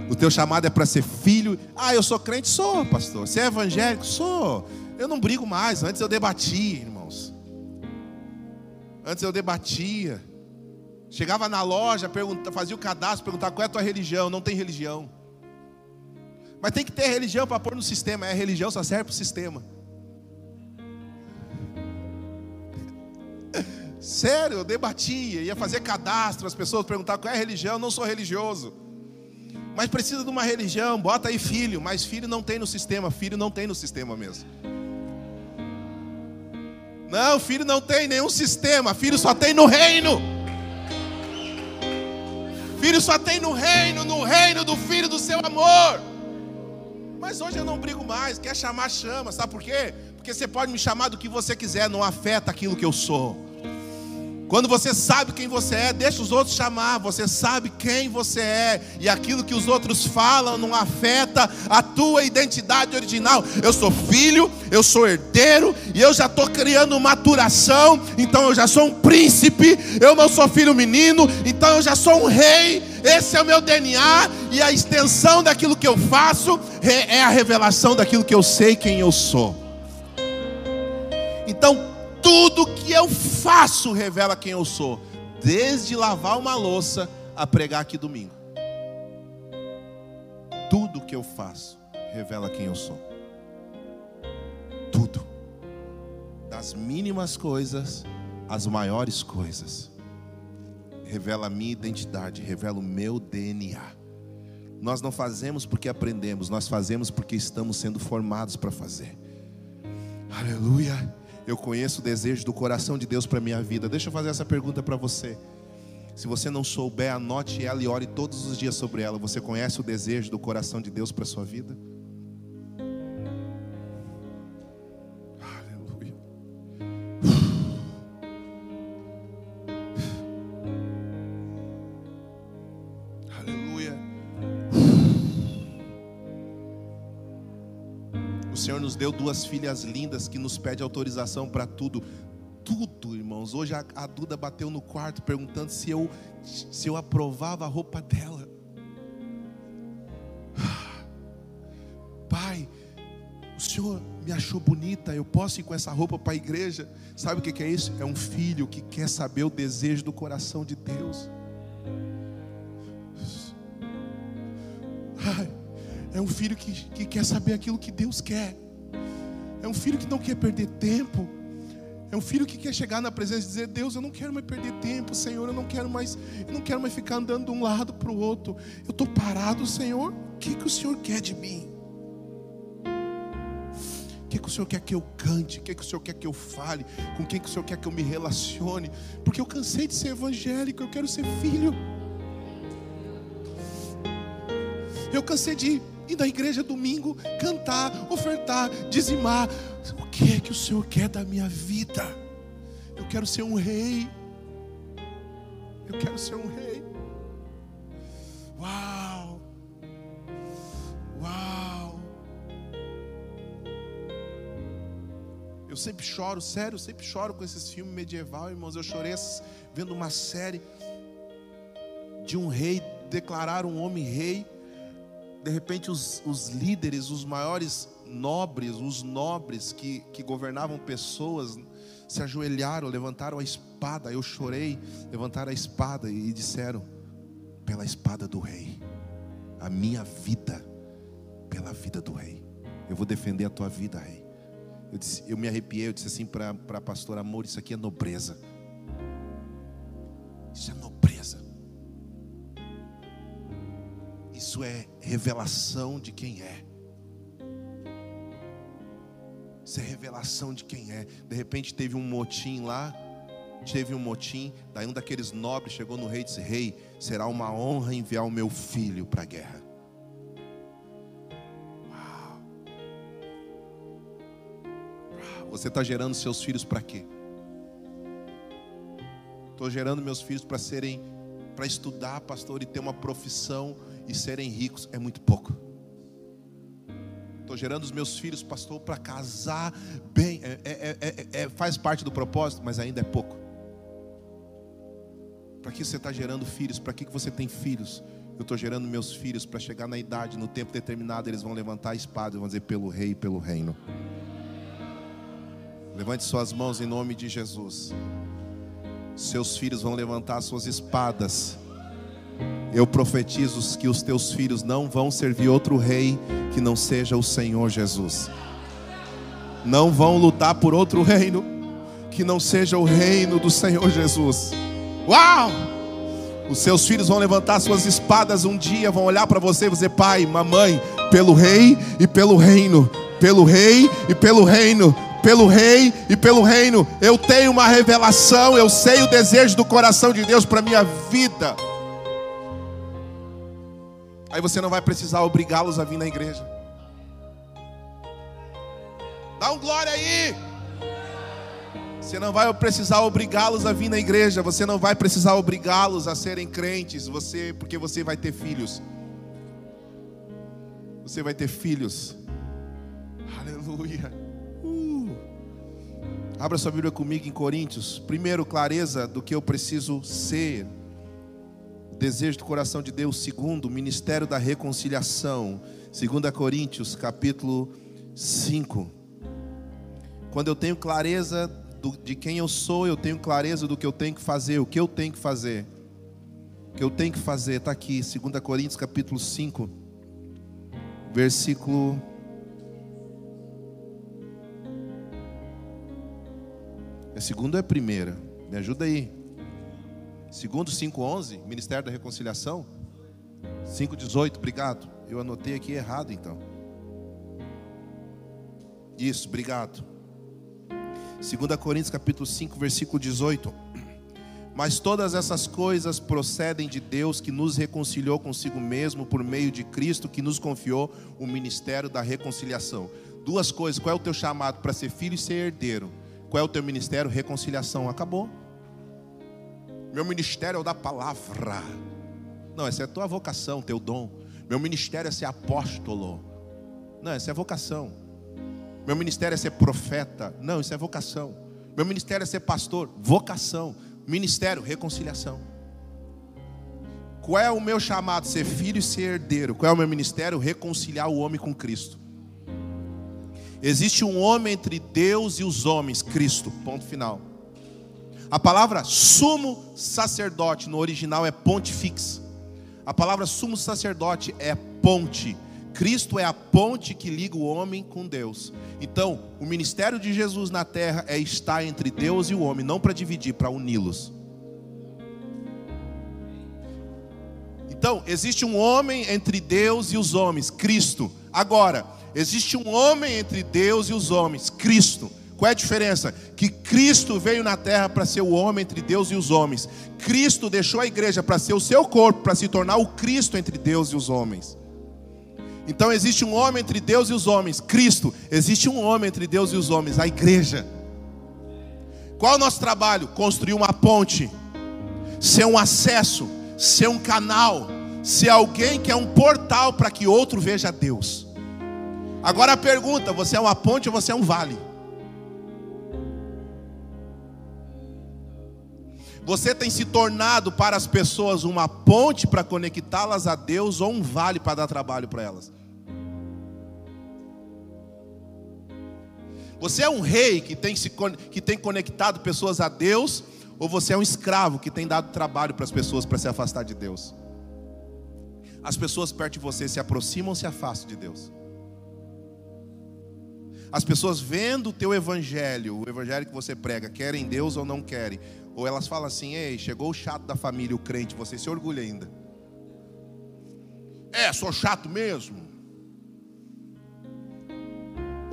O teu chamado é para ser filho. Ah, eu sou crente? Sou, pastor. Você é evangélico? Sou. Eu não brigo mais. Antes eu debati, Antes eu debatia. Chegava na loja, pergunta, fazia o cadastro, perguntava qual é a tua religião. Não tem religião. Mas tem que ter religião para pôr no sistema. É religião só serve para o sistema. Sério, eu debatia, ia fazer cadastro, as pessoas perguntavam qual é a religião, eu não sou religioso. Mas precisa de uma religião, bota aí filho, mas filho não tem no sistema, filho não tem no sistema mesmo. Não, filho não tem nenhum sistema, filho só tem no reino. Filho só tem no reino, no reino do Filho do seu amor. Mas hoje eu não brigo mais, quer chamar, chama, sabe por quê? Porque você pode me chamar do que você quiser, não afeta aquilo que eu sou. Quando você sabe quem você é, deixa os outros chamar. Você sabe quem você é. E aquilo que os outros falam não afeta a tua identidade original. Eu sou filho, eu sou herdeiro. E eu já estou criando maturação. Então eu já sou um príncipe. Eu não sou filho menino. Então eu já sou um rei. Esse é o meu DNA. E a extensão daquilo que eu faço é a revelação daquilo que eu sei quem eu sou. Então, tudo que eu faço revela quem eu sou, desde lavar uma louça a pregar aqui domingo. Tudo que eu faço revela quem eu sou. Tudo. Das mínimas coisas às maiores coisas. Revela a minha identidade, revela o meu DNA. Nós não fazemos porque aprendemos, nós fazemos porque estamos sendo formados para fazer. Aleluia. Eu conheço o desejo do coração de Deus para minha vida. Deixa eu fazer essa pergunta para você. Se você não souber, anote ela e ore todos os dias sobre ela. Você conhece o desejo do coração de Deus para sua vida? Nos deu duas filhas lindas que nos pede autorização para tudo. Tudo, irmãos. Hoje a, a, Duda bateu no quarto perguntando se eu, se eu aprovava a roupa dela. Pai, o Senhor me achou bonita, eu posso ir com essa roupa para a igreja. Sabe o que é isso? É um filho que quer saber o desejo do coração de Deus. É um filho que, que quer saber aquilo que Deus quer. É um filho que não quer perder tempo. É um filho que quer chegar na presença e dizer: Deus, eu não quero mais perder tempo, Senhor. Eu não quero mais, eu não quero mais ficar andando de um lado para o outro. Eu estou parado, Senhor. O que, que o Senhor quer de mim? O que, que o Senhor quer que eu cante? O que, que o Senhor quer que eu fale? Com quem que o Senhor quer que eu me relacione? Porque eu cansei de ser evangélico, eu quero ser filho. Eu cansei de ir na igreja domingo, cantar, ofertar, dizimar. O que é que o Senhor quer da minha vida? Eu quero ser um rei. Eu quero ser um rei. Uau! Uau! Eu sempre choro, sério, eu sempre choro com esses filmes medieval, irmãos. Eu chorei vendo uma série de um rei declarar um homem rei de repente os, os líderes, os maiores nobres, os nobres que, que governavam pessoas, se ajoelharam, levantaram a espada. Eu chorei, levantaram a espada e disseram: pela espada do rei, a minha vida, pela vida do rei. Eu vou defender a tua vida, rei. Eu, disse, eu me arrepiei, eu disse assim para a pastora Amor: Isso aqui é nobreza. Isso é nobreza. Isso é revelação de quem é. Isso é revelação de quem é. De repente teve um motim lá, teve um motim, daí um daqueles nobres chegou no rei e disse: Rei, será uma honra enviar o meu filho para a guerra. Uau. Você está gerando seus filhos para quê? Estou gerando meus filhos para serem, para estudar, pastor, e ter uma profissão e serem ricos é muito pouco. Estou gerando os meus filhos, pastor, para casar bem. É, é, é, é, faz parte do propósito, mas ainda é pouco. Para que você está gerando filhos? Para que você tem filhos? Eu estou gerando meus filhos para chegar na idade, no tempo determinado, eles vão levantar a espada e vão dizer pelo rei e pelo reino. Levante suas mãos em nome de Jesus. Seus filhos vão levantar suas espadas eu profetizo que os teus filhos não vão servir outro rei que não seja o Senhor Jesus. Não vão lutar por outro reino que não seja o reino do Senhor Jesus. Uau! Os seus filhos vão levantar suas espadas um dia, vão olhar para você e dizer: Pai, mamãe, pelo rei e pelo reino, pelo rei e pelo reino, pelo rei e pelo reino. Eu tenho uma revelação, eu sei o desejo do coração de Deus para minha vida. Aí você não vai precisar obrigá-los a vir na igreja. Dá um glória aí. Você não vai precisar obrigá-los a vir na igreja, você não vai precisar obrigá-los a serem crentes, você porque você vai ter filhos. Você vai ter filhos. Aleluia. Uh. Abra sua Bíblia comigo em Coríntios. Primeiro, clareza do que eu preciso ser. Desejo do coração de Deus. Segundo, ministério da reconciliação. 2 Coríntios, capítulo 5. Quando eu tenho clareza do, de quem eu sou, eu tenho clareza do que eu tenho que fazer, o que eu tenho que fazer. O que eu tenho que fazer, está aqui, 2 Coríntios capítulo 5, versículo. É segundo ou é primeira? Me ajuda aí. Segundo 5,11, Ministério da Reconciliação. 5,18, obrigado. Eu anotei aqui errado então. Isso, obrigado. 2 Coríntios capítulo 5, versículo 18. Mas todas essas coisas procedem de Deus que nos reconciliou consigo mesmo por meio de Cristo que nos confiou o ministério da reconciliação. Duas coisas, qual é o teu chamado para ser filho e ser herdeiro? Qual é o teu ministério? Reconciliação. Acabou. Meu ministério é o da palavra. Não, essa é a tua vocação, teu dom. Meu ministério é ser apóstolo. Não, essa é vocação. Meu ministério é ser profeta. Não, isso é vocação. Meu ministério é ser pastor. Vocação. Ministério, reconciliação. Qual é o meu chamado? Ser filho e ser herdeiro. Qual é o meu ministério? Reconciliar o homem com Cristo. Existe um homem entre Deus e os homens, Cristo. Ponto final. A palavra sumo sacerdote no original é pontifex. A palavra sumo sacerdote é ponte. Cristo é a ponte que liga o homem com Deus. Então, o ministério de Jesus na terra é estar entre Deus e o homem, não para dividir, para uni-los. Então, existe um homem entre Deus e os homens, Cristo. Agora, existe um homem entre Deus e os homens, Cristo. Qual é a diferença? Que Cristo veio na terra para ser o homem entre Deus e os homens. Cristo deixou a igreja para ser o seu corpo, para se tornar o Cristo entre Deus e os homens. Então existe um homem entre Deus e os homens, Cristo. Existe um homem entre Deus e os homens, a igreja. Qual é o nosso trabalho? Construir uma ponte, ser um acesso, ser um canal, ser alguém que é um portal para que outro veja Deus. Agora a pergunta: você é uma ponte ou você é um vale? Você tem se tornado para as pessoas uma ponte para conectá-las a Deus ou um vale para dar trabalho para elas? Você é um rei que tem, se, que tem conectado pessoas a Deus, ou você é um escravo que tem dado trabalho para as pessoas para se afastar de Deus? As pessoas perto de você se aproximam ou se afastam de Deus? As pessoas vendo o teu evangelho, o evangelho que você prega, querem Deus ou não querem? Ou elas falam assim: ei, chegou o chato da família, o crente, você se orgulha ainda. É, sou chato mesmo.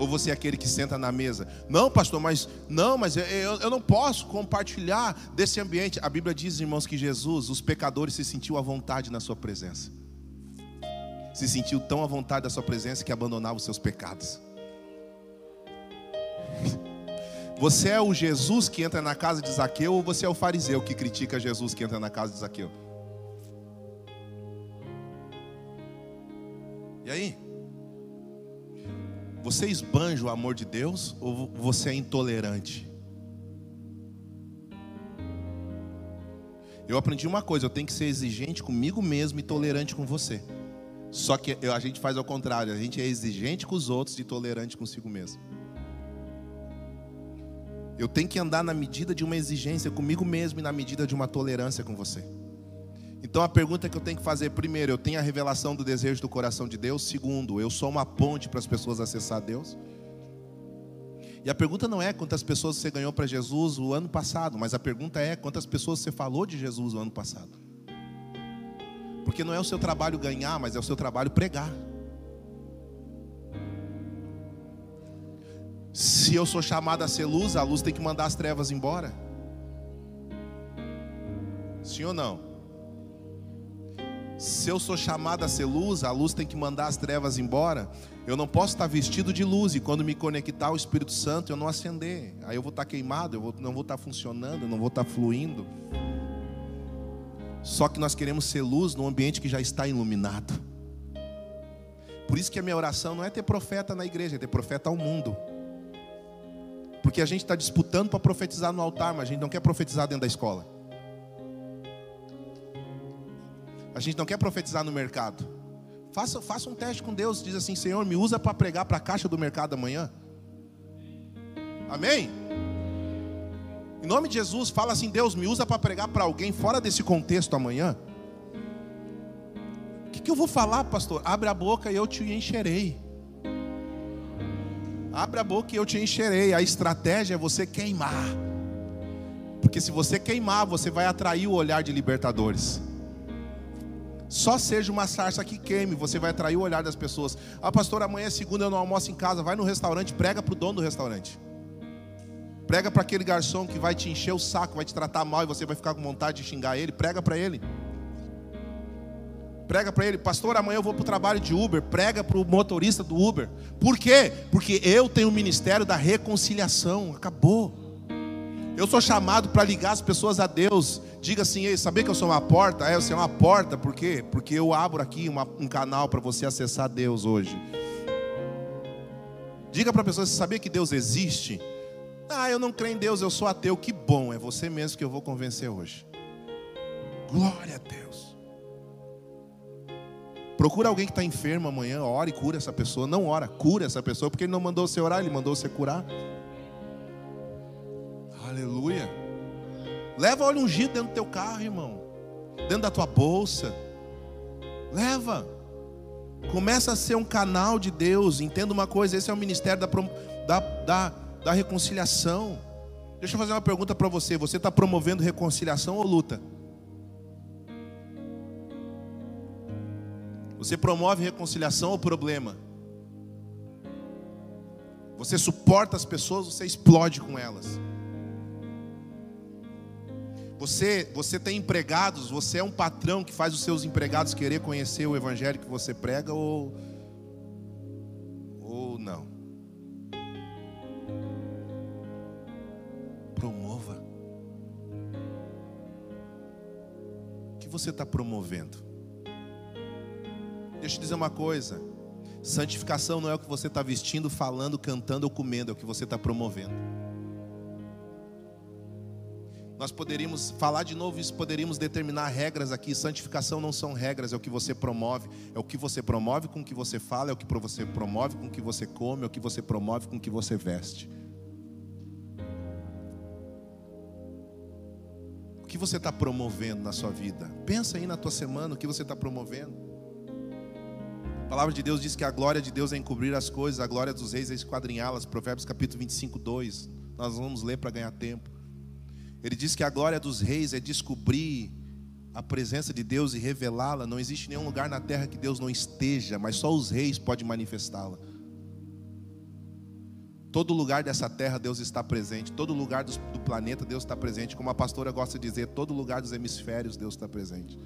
Ou você é aquele que senta na mesa? Não, pastor, mas não, mas eu, eu, não posso compartilhar desse ambiente. A Bíblia diz, irmãos, que Jesus, os pecadores, se sentiu à vontade na sua presença. Se sentiu tão à vontade da sua presença que abandonava os seus pecados. Você é o Jesus que entra na casa de Zaqueu ou você é o fariseu que critica Jesus que entra na casa de Zaqueu? E aí? Você esbanja o amor de Deus ou você é intolerante? Eu aprendi uma coisa, eu tenho que ser exigente comigo mesmo e tolerante com você. Só que a gente faz ao contrário, a gente é exigente com os outros e tolerante consigo mesmo. Eu tenho que andar na medida de uma exigência comigo mesmo e na medida de uma tolerância com você. Então a pergunta que eu tenho que fazer, primeiro, eu tenho a revelação do desejo do coração de Deus. Segundo, eu sou uma ponte para as pessoas acessar Deus. E a pergunta não é quantas pessoas você ganhou para Jesus o ano passado, mas a pergunta é quantas pessoas você falou de Jesus o ano passado. Porque não é o seu trabalho ganhar, mas é o seu trabalho pregar. Se eu sou chamado a ser luz, a luz tem que mandar as trevas embora. Sim ou não? Se eu sou chamado a ser luz, a luz tem que mandar as trevas embora. Eu não posso estar vestido de luz e quando me conectar ao Espírito Santo eu não acender. Aí eu vou estar queimado, eu não vou estar funcionando, eu não vou estar fluindo. Só que nós queremos ser luz num ambiente que já está iluminado. Por isso que a minha oração não é ter profeta na igreja, é ter profeta ao mundo. Porque a gente está disputando para profetizar no altar, mas a gente não quer profetizar dentro da escola. A gente não quer profetizar no mercado. Faça, faça um teste com Deus. Diz assim: Senhor, me usa para pregar para a caixa do mercado amanhã. Amém? Em nome de Jesus, fala assim: Deus, me usa para pregar para alguém fora desse contexto amanhã. O que, que eu vou falar, pastor? Abre a boca e eu te encherei. Abre a boca e eu te encherei. A estratégia é você queimar. Porque se você queimar, você vai atrair o olhar de libertadores. Só seja uma sarça que queime, você vai atrair o olhar das pessoas. Ah, pastor, amanhã é segunda, eu não almoço em casa. Vai no restaurante, prega para o dono do restaurante. Prega para aquele garçom que vai te encher o saco, vai te tratar mal e você vai ficar com vontade de xingar ele. Prega para ele. Prega para ele, pastor, amanhã eu vou para o trabalho de Uber. Prega para o motorista do Uber. Por quê? Porque eu tenho o ministério da reconciliação. Acabou. Eu sou chamado para ligar as pessoas a Deus. Diga assim, Ei, sabia que eu sou uma porta? É, você é uma porta, por quê? Porque eu abro aqui uma, um canal para você acessar Deus hoje. Diga para a pessoa, você sabia que Deus existe? Ah, eu não creio em Deus, eu sou ateu. Que bom, é você mesmo que eu vou convencer hoje. Glória a Deus. Procura alguém que está enfermo amanhã, ora e cura essa pessoa. Não ora, cura essa pessoa, porque ele não mandou você orar, ele mandou você curar. Aleluia. Leva óleo ungido dentro do teu carro, irmão. Dentro da tua bolsa. Leva. Começa a ser um canal de Deus. Entenda uma coisa: esse é o ministério da, da, da, da reconciliação. Deixa eu fazer uma pergunta para você: você está promovendo reconciliação ou luta? Você promove reconciliação ou problema? Você suporta as pessoas, você explode com elas. Você, você tem empregados, você é um patrão que faz os seus empregados querer conhecer o evangelho que você prega ou ou não? Promova. O que você está promovendo? Deixa eu te dizer uma coisa. Santificação não é o que você está vestindo, falando, cantando ou comendo, é o que você está promovendo. Nós poderíamos falar de novo isso, poderíamos determinar regras aqui. Santificação não são regras, é o que você promove, é o que você promove com o que você fala, é o que você promove com o que você come, é o que você promove com o que você veste. O que você está promovendo na sua vida? Pensa aí na tua semana o que você está promovendo. A palavra de Deus diz que a glória de Deus é encobrir as coisas, a glória dos reis é esquadrinhá-las. Provérbios capítulo 25, 2. Nós vamos ler para ganhar tempo. Ele diz que a glória dos reis é descobrir a presença de Deus e revelá-la. Não existe nenhum lugar na terra que Deus não esteja, mas só os reis podem manifestá-la. Todo lugar dessa terra Deus está presente, todo lugar do, planeta Deus está presente, como a pastora gosta de dizer, todo lugar dos hemisférios Deus está presente.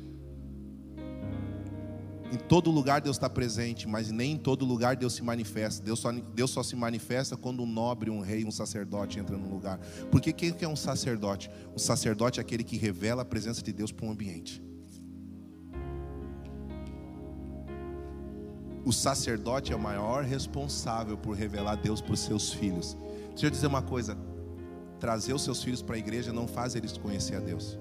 Em todo lugar Deus está presente, mas nem em todo lugar Deus se manifesta. Deus só, Deus só se manifesta quando um nobre, um rei, um sacerdote entra no lugar. Porque quem é um sacerdote? O sacerdote é aquele que revela a presença de Deus para um ambiente. O sacerdote é o maior responsável por revelar Deus para os seus filhos. Deixa eu dizer uma coisa: trazer os seus filhos para a igreja não faz eles conhecer a Deus.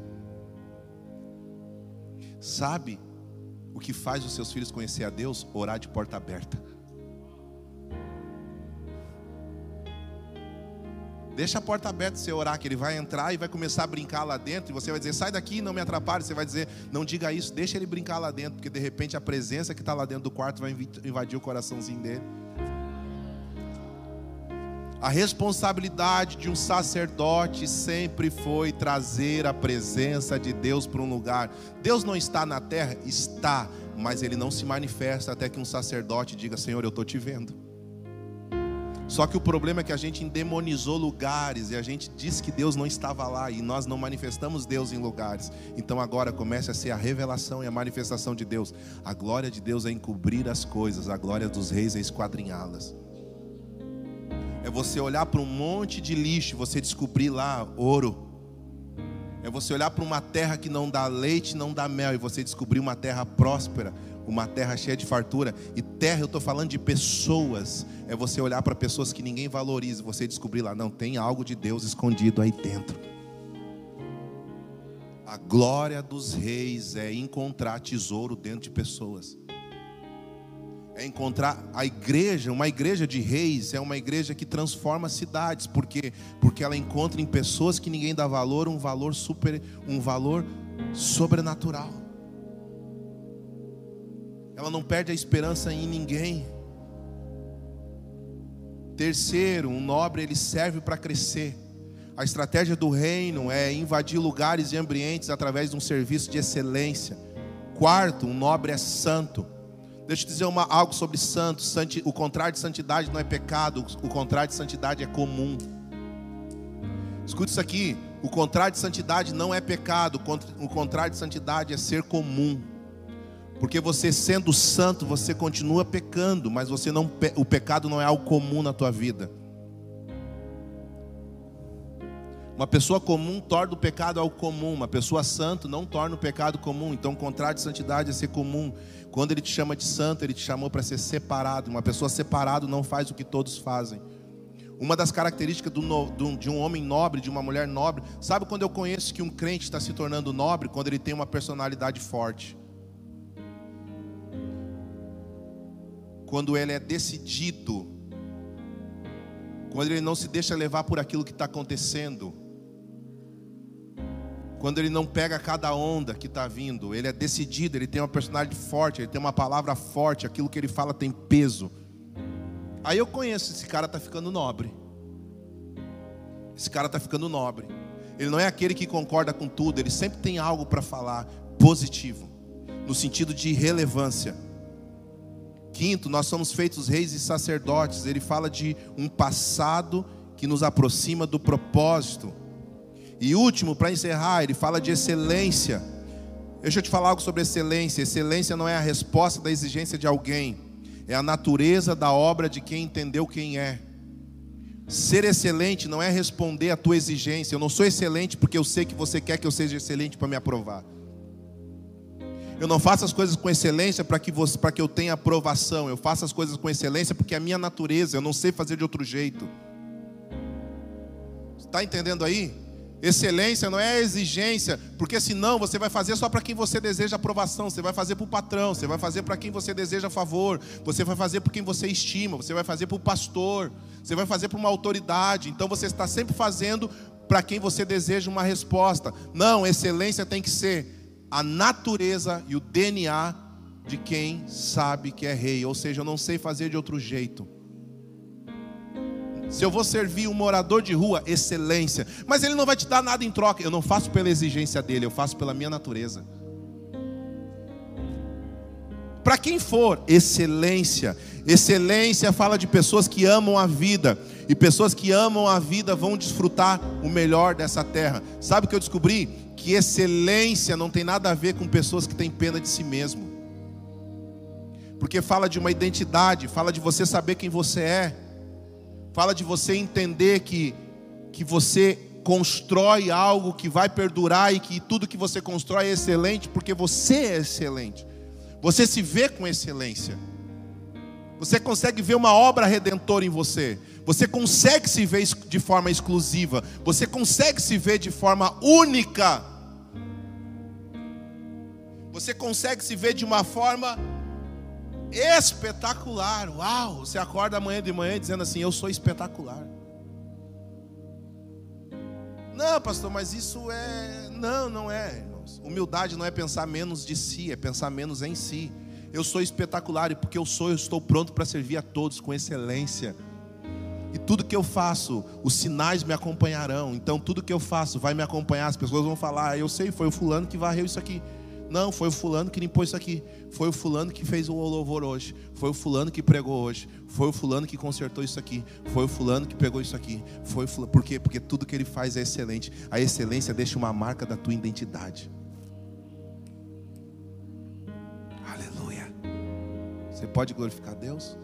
Sabe o que faz os seus filhos conhecer a Deus? Orar de porta aberta. Deixa a porta aberta você orar, que ele vai entrar e vai começar a brincar lá dentro. E você vai dizer, sai daqui, não me atrapalhe. Você vai dizer, não diga isso, deixa ele brincar lá dentro, porque de repente a presença que está lá dentro do quarto vai invadir o coraçãozinho dele. A responsabilidade de um sacerdote sempre foi trazer a presença de Deus para um lugar. Deus não está na terra? Está, mas ele não se manifesta até que um sacerdote diga: Senhor, eu estou te vendo. Só que o problema é que a gente endemonizou lugares e a gente disse que Deus não estava lá e nós não manifestamos Deus em lugares. Então agora começa a ser a revelação e a manifestação de Deus. A glória de Deus é encobrir as coisas, a glória dos reis é esquadrinhá-las. É você olhar para um monte de lixo, você descobrir lá ouro. É você olhar para uma terra que não dá leite, não dá mel, e você descobrir uma terra próspera, uma terra cheia de fartura. E terra, eu estou falando de pessoas. É você olhar para pessoas que ninguém valoriza, e você descobrir lá, não, tem algo de Deus escondido aí dentro. A glória dos reis é encontrar tesouro dentro de pessoas. É encontrar a igreja, uma igreja de reis é uma igreja que transforma cidades, por quê? Porque ela encontra em pessoas que ninguém dá valor, um valor super, um valor sobrenatural. Ela não perde a esperança em ninguém. Terceiro, um nobre ele serve para crescer. A estratégia do reino é invadir lugares e ambientes através de um serviço de excelência. Quarto, um nobre é santo. Deixa eu dizer uma, algo sobre santo. Santi, o contrário de santidade não é pecado, o contrário de santidade é comum. Escute isso aqui: o contrário de santidade não é pecado, o contrário de santidade é ser comum. Porque você sendo santo, você continua pecando, mas você não o pecado não é algo comum na tua vida. Uma pessoa comum torna o pecado algo comum, uma pessoa santa não torna o pecado comum. Então, o contrário de santidade é ser comum. Quando ele te chama de santo, ele te chamou para ser separado. Uma pessoa separada não faz o que todos fazem. Uma das características do, do, de um homem nobre, de uma mulher nobre, sabe quando eu conheço que um crente está se tornando nobre? Quando ele tem uma personalidade forte. Quando ele é decidido. Quando ele não se deixa levar por aquilo que está acontecendo quando ele não pega cada onda que está vindo, ele é decidido, ele tem uma personalidade forte, ele tem uma palavra forte, aquilo que ele fala tem peso. Aí eu conheço, esse cara está ficando nobre. Esse cara está ficando nobre. Ele não é aquele que concorda com tudo, ele sempre tem algo para falar positivo, no sentido de relevância. Quinto, nós somos feitos reis e sacerdotes. Ele fala de um passado que nos aproxima do propósito. E último, para encerrar, ele fala de excelência. Deixa eu te falar algo sobre excelência. Excelência não é a resposta da exigência de alguém, é a natureza da obra de quem entendeu quem é. Ser excelente não é responder à tua exigência. Eu não sou excelente porque eu sei que você quer que eu seja excelente para me aprovar. Eu não faço as coisas com excelência para que, que eu tenha aprovação. Eu faço as coisas com excelência porque é a minha natureza. Eu não sei fazer de outro jeito. Está entendendo aí? Excelência não é exigência, porque senão você vai fazer só para quem você deseja aprovação, você vai fazer para o patrão, você vai fazer para quem você deseja favor, você vai fazer para quem você estima, você vai fazer para o pastor, você vai fazer para uma autoridade. Então você está sempre fazendo para quem você deseja uma resposta. Não, excelência tem que ser a natureza e o DNA de quem sabe que é rei, ou seja, eu não sei fazer de outro jeito. Se eu vou servir um morador de rua, excelência. Mas ele não vai te dar nada em troca. Eu não faço pela exigência dele, eu faço pela minha natureza. Para quem for, excelência. Excelência fala de pessoas que amam a vida. E pessoas que amam a vida vão desfrutar o melhor dessa terra. Sabe o que eu descobri? Que excelência não tem nada a ver com pessoas que têm pena de si mesmo. Porque fala de uma identidade, fala de você saber quem você é fala de você entender que, que você constrói algo que vai perdurar e que tudo que você constrói é excelente, porque você é excelente. Você se vê com excelência. Você consegue ver uma obra redentora em você. Você consegue se ver de forma exclusiva. Você consegue se ver de forma única. Você consegue se ver de uma forma espetacular. Uau! Você acorda amanhã de manhã dizendo assim: Eu sou espetacular. Não, pastor, mas isso é. Não, não é, irmãos. Humildade não é pensar menos de si, é pensar menos em si. Eu sou espetacular e porque eu sou, eu estou pronto para servir a todos com excelência. E tudo que eu faço, os sinais me acompanharão. Então, tudo que eu faço vai me acompanhar. As pessoas vão falar: ah, Eu sei, foi o fulano que varreu isso aqui. Não, foi o fulano que limpou isso aqui. Foi o fulano que fez o louvor hoje. Foi o fulano que pregou hoje. Foi o fulano que consertou isso aqui. Foi o fulano que pegou isso aqui. Foi fulano... Por quê? Porque tudo que ele faz é excelente. A excelência deixa uma marca da tua identidade. Aleluia. Você pode glorificar Deus?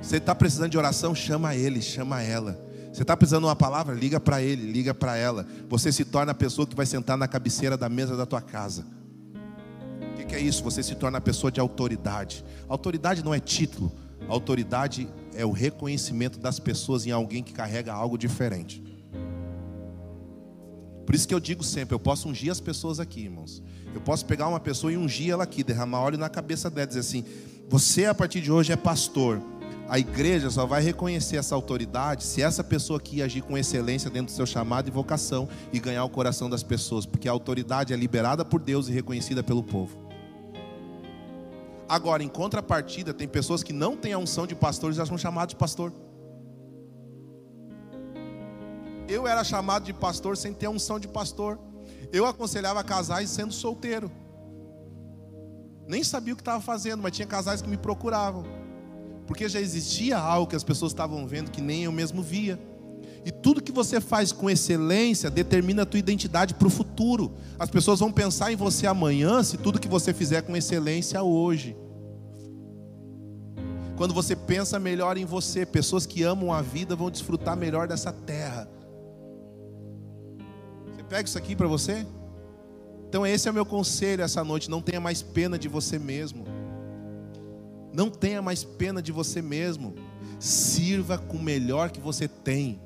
Você está precisando de oração? Chama ele, chama ela. Você está precisando de uma palavra? Liga para ele, liga para ela. Você se torna a pessoa que vai sentar na cabeceira da mesa da tua casa. O que, que é isso? Você se torna a pessoa de autoridade. Autoridade não é título. Autoridade é o reconhecimento das pessoas em alguém que carrega algo diferente. Por isso que eu digo sempre, eu posso ungir as pessoas aqui, irmãos. Eu posso pegar uma pessoa e ungir ela aqui, derramar óleo na cabeça dela, dizer assim: você a partir de hoje é pastor a igreja só vai reconhecer essa autoridade se essa pessoa aqui agir com excelência dentro do seu chamado e vocação e ganhar o coração das pessoas, porque a autoridade é liberada por Deus e reconhecida pelo povo. Agora, em contrapartida, tem pessoas que não têm a unção de pastor e já são chamados de pastor. Eu era chamado de pastor sem ter a unção de pastor. Eu aconselhava casais sendo solteiro. Nem sabia o que estava fazendo, mas tinha casais que me procuravam porque já existia algo que as pessoas estavam vendo que nem eu mesmo via. E tudo que você faz com excelência determina a tua identidade para o futuro. As pessoas vão pensar em você amanhã se tudo que você fizer com excelência hoje. Quando você pensa melhor em você, pessoas que amam a vida vão desfrutar melhor dessa terra. Você pega isso aqui para você? Então esse é o meu conselho essa noite, não tenha mais pena de você mesmo. Não tenha mais pena de você mesmo. Sirva com o melhor que você tem.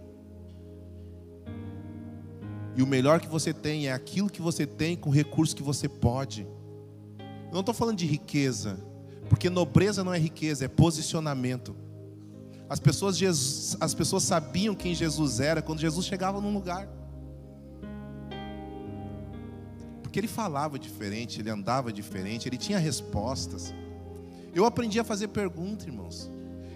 E o melhor que você tem é aquilo que você tem com o recurso que você pode. Eu não estou falando de riqueza, porque nobreza não é riqueza, é posicionamento. As pessoas, Jesus, as pessoas sabiam quem Jesus era quando Jesus chegava num lugar. Porque ele falava diferente, ele andava diferente, ele tinha respostas. Eu aprendi a fazer pergunta, irmãos.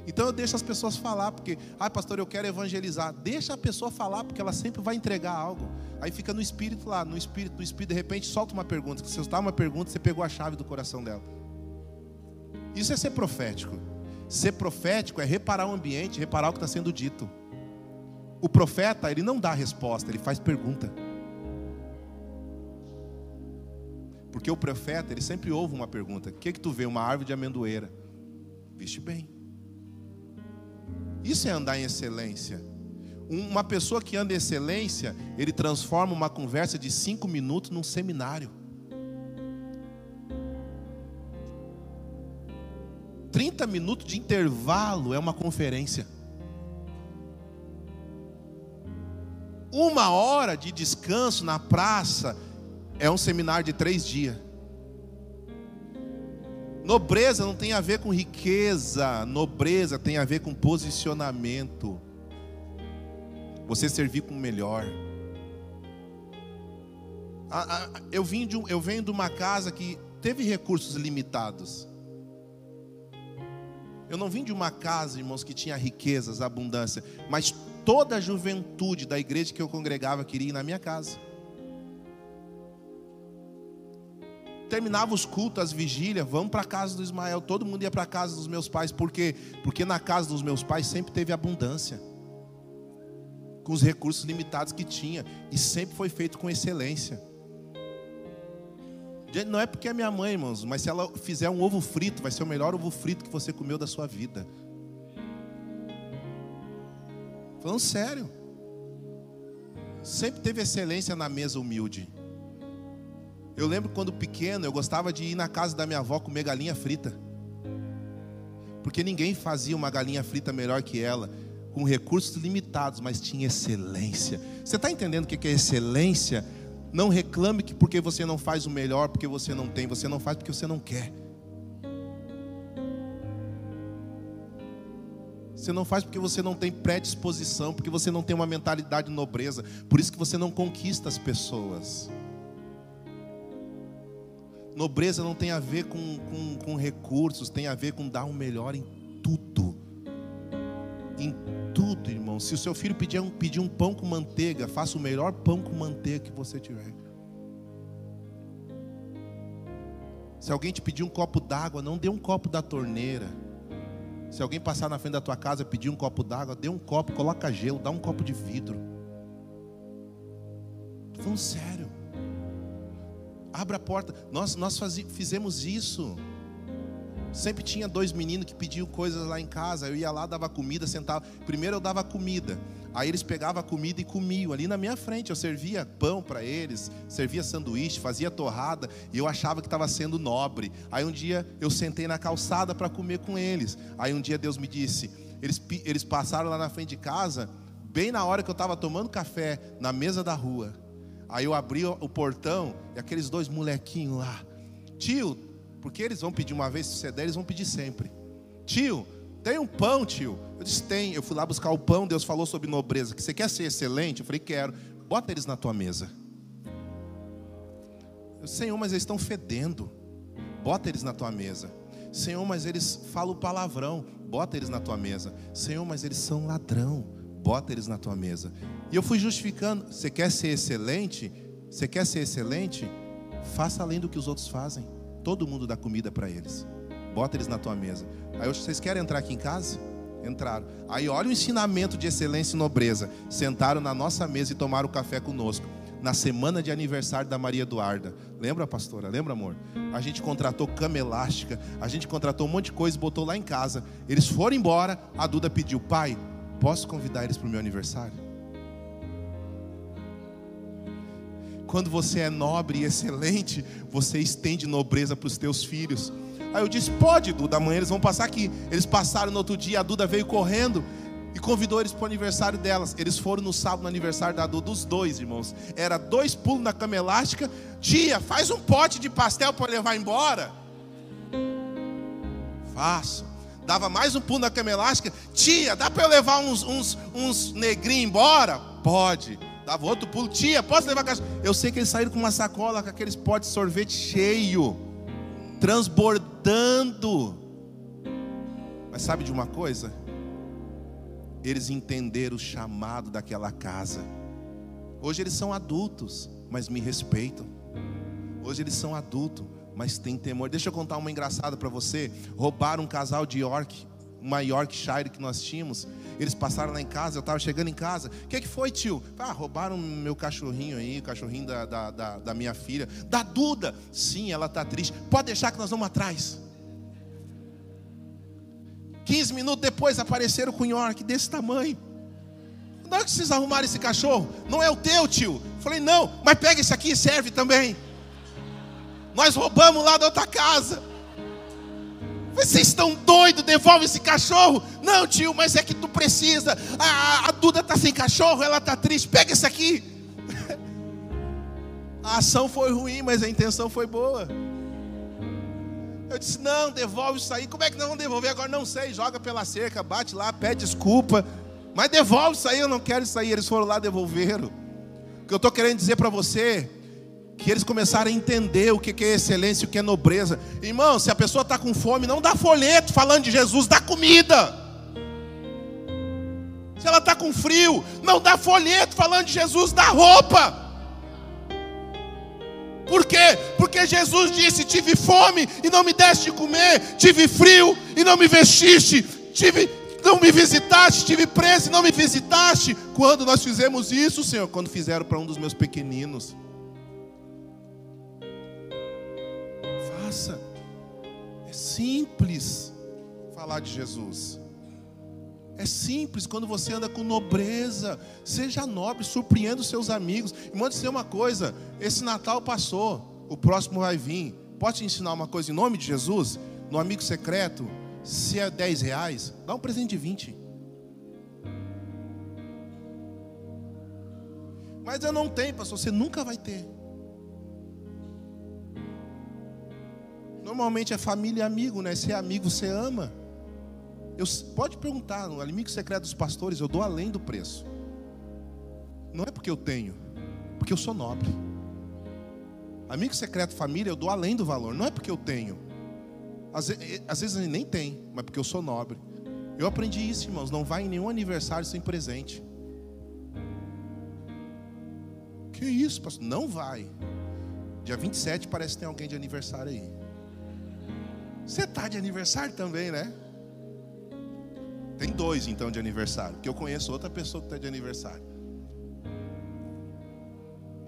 Então eu deixo as pessoas falar, porque, ah, pastor, eu quero evangelizar. Deixa a pessoa falar, porque ela sempre vai entregar algo. Aí fica no espírito lá, no espírito, no espírito, de repente solta uma pergunta. Se você soltar uma pergunta, você pegou a chave do coração dela. Isso é ser profético. Ser profético é reparar o ambiente, reparar o que está sendo dito. O profeta, ele não dá resposta, ele faz pergunta. Porque o profeta, ele sempre ouve uma pergunta: O que, que tu vê? Uma árvore de amendoeira. Viste bem. Isso é andar em excelência. Uma pessoa que anda em excelência, ele transforma uma conversa de cinco minutos num seminário. 30 minutos de intervalo é uma conferência. Uma hora de descanso na praça é um seminário de três dias. Nobreza não tem a ver com riqueza, nobreza tem a ver com posicionamento. Você servir com o melhor. Eu, vim de, eu venho de uma casa que teve recursos limitados. Eu não vim de uma casa, irmãos, que tinha riquezas, abundância, mas toda a juventude da igreja que eu congregava queria ir na minha casa. Terminava os cultos, as vigílias, vamos para a casa do Ismael. Todo mundo ia para a casa dos meus pais. Por quê? Porque na casa dos meus pais sempre teve abundância. Com os recursos limitados que tinha. E sempre foi feito com excelência. Não é porque é minha mãe, irmãos, mas se ela fizer um ovo frito, vai ser o melhor ovo frito que você comeu da sua vida. Falando sério. Sempre teve excelência na mesa humilde. Eu lembro quando pequeno, eu gostava de ir na casa da minha avó comer galinha frita. Porque ninguém fazia uma galinha frita melhor que ela, com recursos limitados, mas tinha excelência. Você está entendendo o que é excelência? Não reclame que porque você não faz o melhor, porque você não tem, você não faz porque você não quer. Você não faz porque você não tem predisposição, porque você não tem uma mentalidade de nobreza. Por isso que você não conquista as pessoas. Nobreza não tem a ver com, com, com recursos, tem a ver com dar o melhor em tudo. Em tudo, irmão. Se o seu filho pedir um, pedir um pão com manteiga, faça o melhor pão com manteiga que você tiver. Se alguém te pedir um copo d'água, não dê um copo da torneira. Se alguém passar na frente da tua casa e pedir um copo d'água, dê um copo, coloca gelo, dá um copo de vidro. Estou falando sério. Abra a porta. Nós, nós faz, fizemos isso. Sempre tinha dois meninos que pediam coisas lá em casa. Eu ia lá, dava comida, sentava. Primeiro eu dava comida. Aí eles pegavam a comida e comiam ali na minha frente. Eu servia pão para eles, servia sanduíche, fazia torrada e eu achava que estava sendo nobre. Aí um dia eu sentei na calçada para comer com eles. Aí um dia Deus me disse: eles, eles passaram lá na frente de casa, bem na hora que eu estava tomando café, na mesa da rua. Aí eu abri o portão e aqueles dois molequinhos lá, tio, porque eles vão pedir uma vez, se você der, eles vão pedir sempre. Tio, tem um pão, tio? Eu disse, tem. Eu fui lá buscar o pão, Deus falou sobre nobreza. Que você quer ser excelente? Eu falei, quero. Bota eles na tua mesa. Eu, Senhor, mas eles estão fedendo. Bota eles na tua mesa. Senhor, mas eles falam palavrão. Bota eles na tua mesa. Senhor, mas eles são ladrão. Bota eles na tua mesa. E eu fui justificando. Você quer ser excelente? Você quer ser excelente? Faça além do que os outros fazem. Todo mundo dá comida para eles. Bota eles na tua mesa. Aí vocês querem entrar aqui em casa? Entraram. Aí olha o ensinamento de excelência e nobreza. Sentaram na nossa mesa e tomaram café conosco. Na semana de aniversário da Maria Eduarda. Lembra, pastora? Lembra, amor? A gente contratou cama elástica, a gente contratou um monte de coisa e botou lá em casa. Eles foram embora, a Duda pediu, pai, posso convidar eles para o meu aniversário? Quando você é nobre e excelente, você estende nobreza para os teus filhos. Aí eu disse: Pode, Duda, amanhã eles vão passar aqui. Eles passaram no outro dia, a Duda veio correndo e convidou eles para o aniversário delas. Eles foram no sábado no aniversário da Duda, os dois irmãos. Era dois pulos na cama elástica. Tia, faz um pote de pastel para levar embora. Faço. Dava mais um pulo na cama elástica. Tia, dá para eu levar uns, uns, uns negrinhos embora? Pode. Dava outro pulo. Tia, posso levar caixa? Eu sei que eles saíram com uma sacola com aqueles potes de sorvete cheio, transbordando. Mas sabe de uma coisa? Eles entenderam o chamado daquela casa. Hoje eles são adultos, mas me respeitam. Hoje eles são adultos, mas têm temor. Deixa eu contar uma engraçada para você. Roubaram um casal de York, uma Yorkshire que nós tínhamos. Eles passaram lá em casa, eu estava chegando em casa. O que, que foi, tio? Ah, roubaram meu cachorrinho aí, o cachorrinho da, da, da, da minha filha. Da Duda. Sim, ela está triste. Pode deixar que nós vamos atrás. 15 minutos depois apareceram com York desse tamanho. Não é que vocês arrumaram esse cachorro? Não é o teu, tio. Falei, não, mas pega esse aqui e serve também. Nós roubamos lá da outra casa. Vocês estão doidos? Devolve esse cachorro. Não, tio, mas é que tu precisa. A, a Duda está sem cachorro, ela está triste. Pega esse aqui. A ação foi ruim, mas a intenção foi boa. Eu disse: Não, devolve isso aí. Como é que nós vamos devolver? Agora não sei. Joga pela cerca, bate lá, pede desculpa. Mas devolve isso aí. Eu não quero isso aí. Eles foram lá, devolveram. O que eu estou querendo dizer para você que eles começaram a entender o que é excelência e o que é nobreza. Irmão, se a pessoa está com fome, não dá folheto falando de Jesus, dá comida. Se ela está com frio, não dá folheto falando de Jesus, dá roupa. Por quê? Porque Jesus disse: Tive fome e não me deste de comer, tive frio e não me vestiste, tive, não me visitaste, tive preso e não me visitaste. Quando nós fizemos isso, Senhor? Quando fizeram para um dos meus pequeninos. Faça. É simples falar de Jesus. É simples quando você anda com nobreza. Seja nobre, surpreenda os seus amigos. E manda dizer uma coisa: esse Natal passou, o próximo vai vir. Pode te ensinar uma coisa em nome de Jesus? No amigo secreto, se é 10 reais, dá um presente de 20. Mas eu não tenho, pastor. Você nunca vai ter. Normalmente é família e amigo, né? Se é amigo, você ama. Eu, pode perguntar, no amigo secreto dos pastores, eu dou além do preço. Não é porque eu tenho, porque eu sou nobre. Amigo secreto família, eu dou além do valor. Não é porque eu tenho. Às, às vezes nem tem, mas porque eu sou nobre. Eu aprendi isso, irmãos. Não vai em nenhum aniversário sem presente. Que isso, pastor? Não vai. Dia 27 parece que tem alguém de aniversário aí. Você está de aniversário também, né? Tem dois então de aniversário, porque eu conheço outra pessoa que está de aniversário.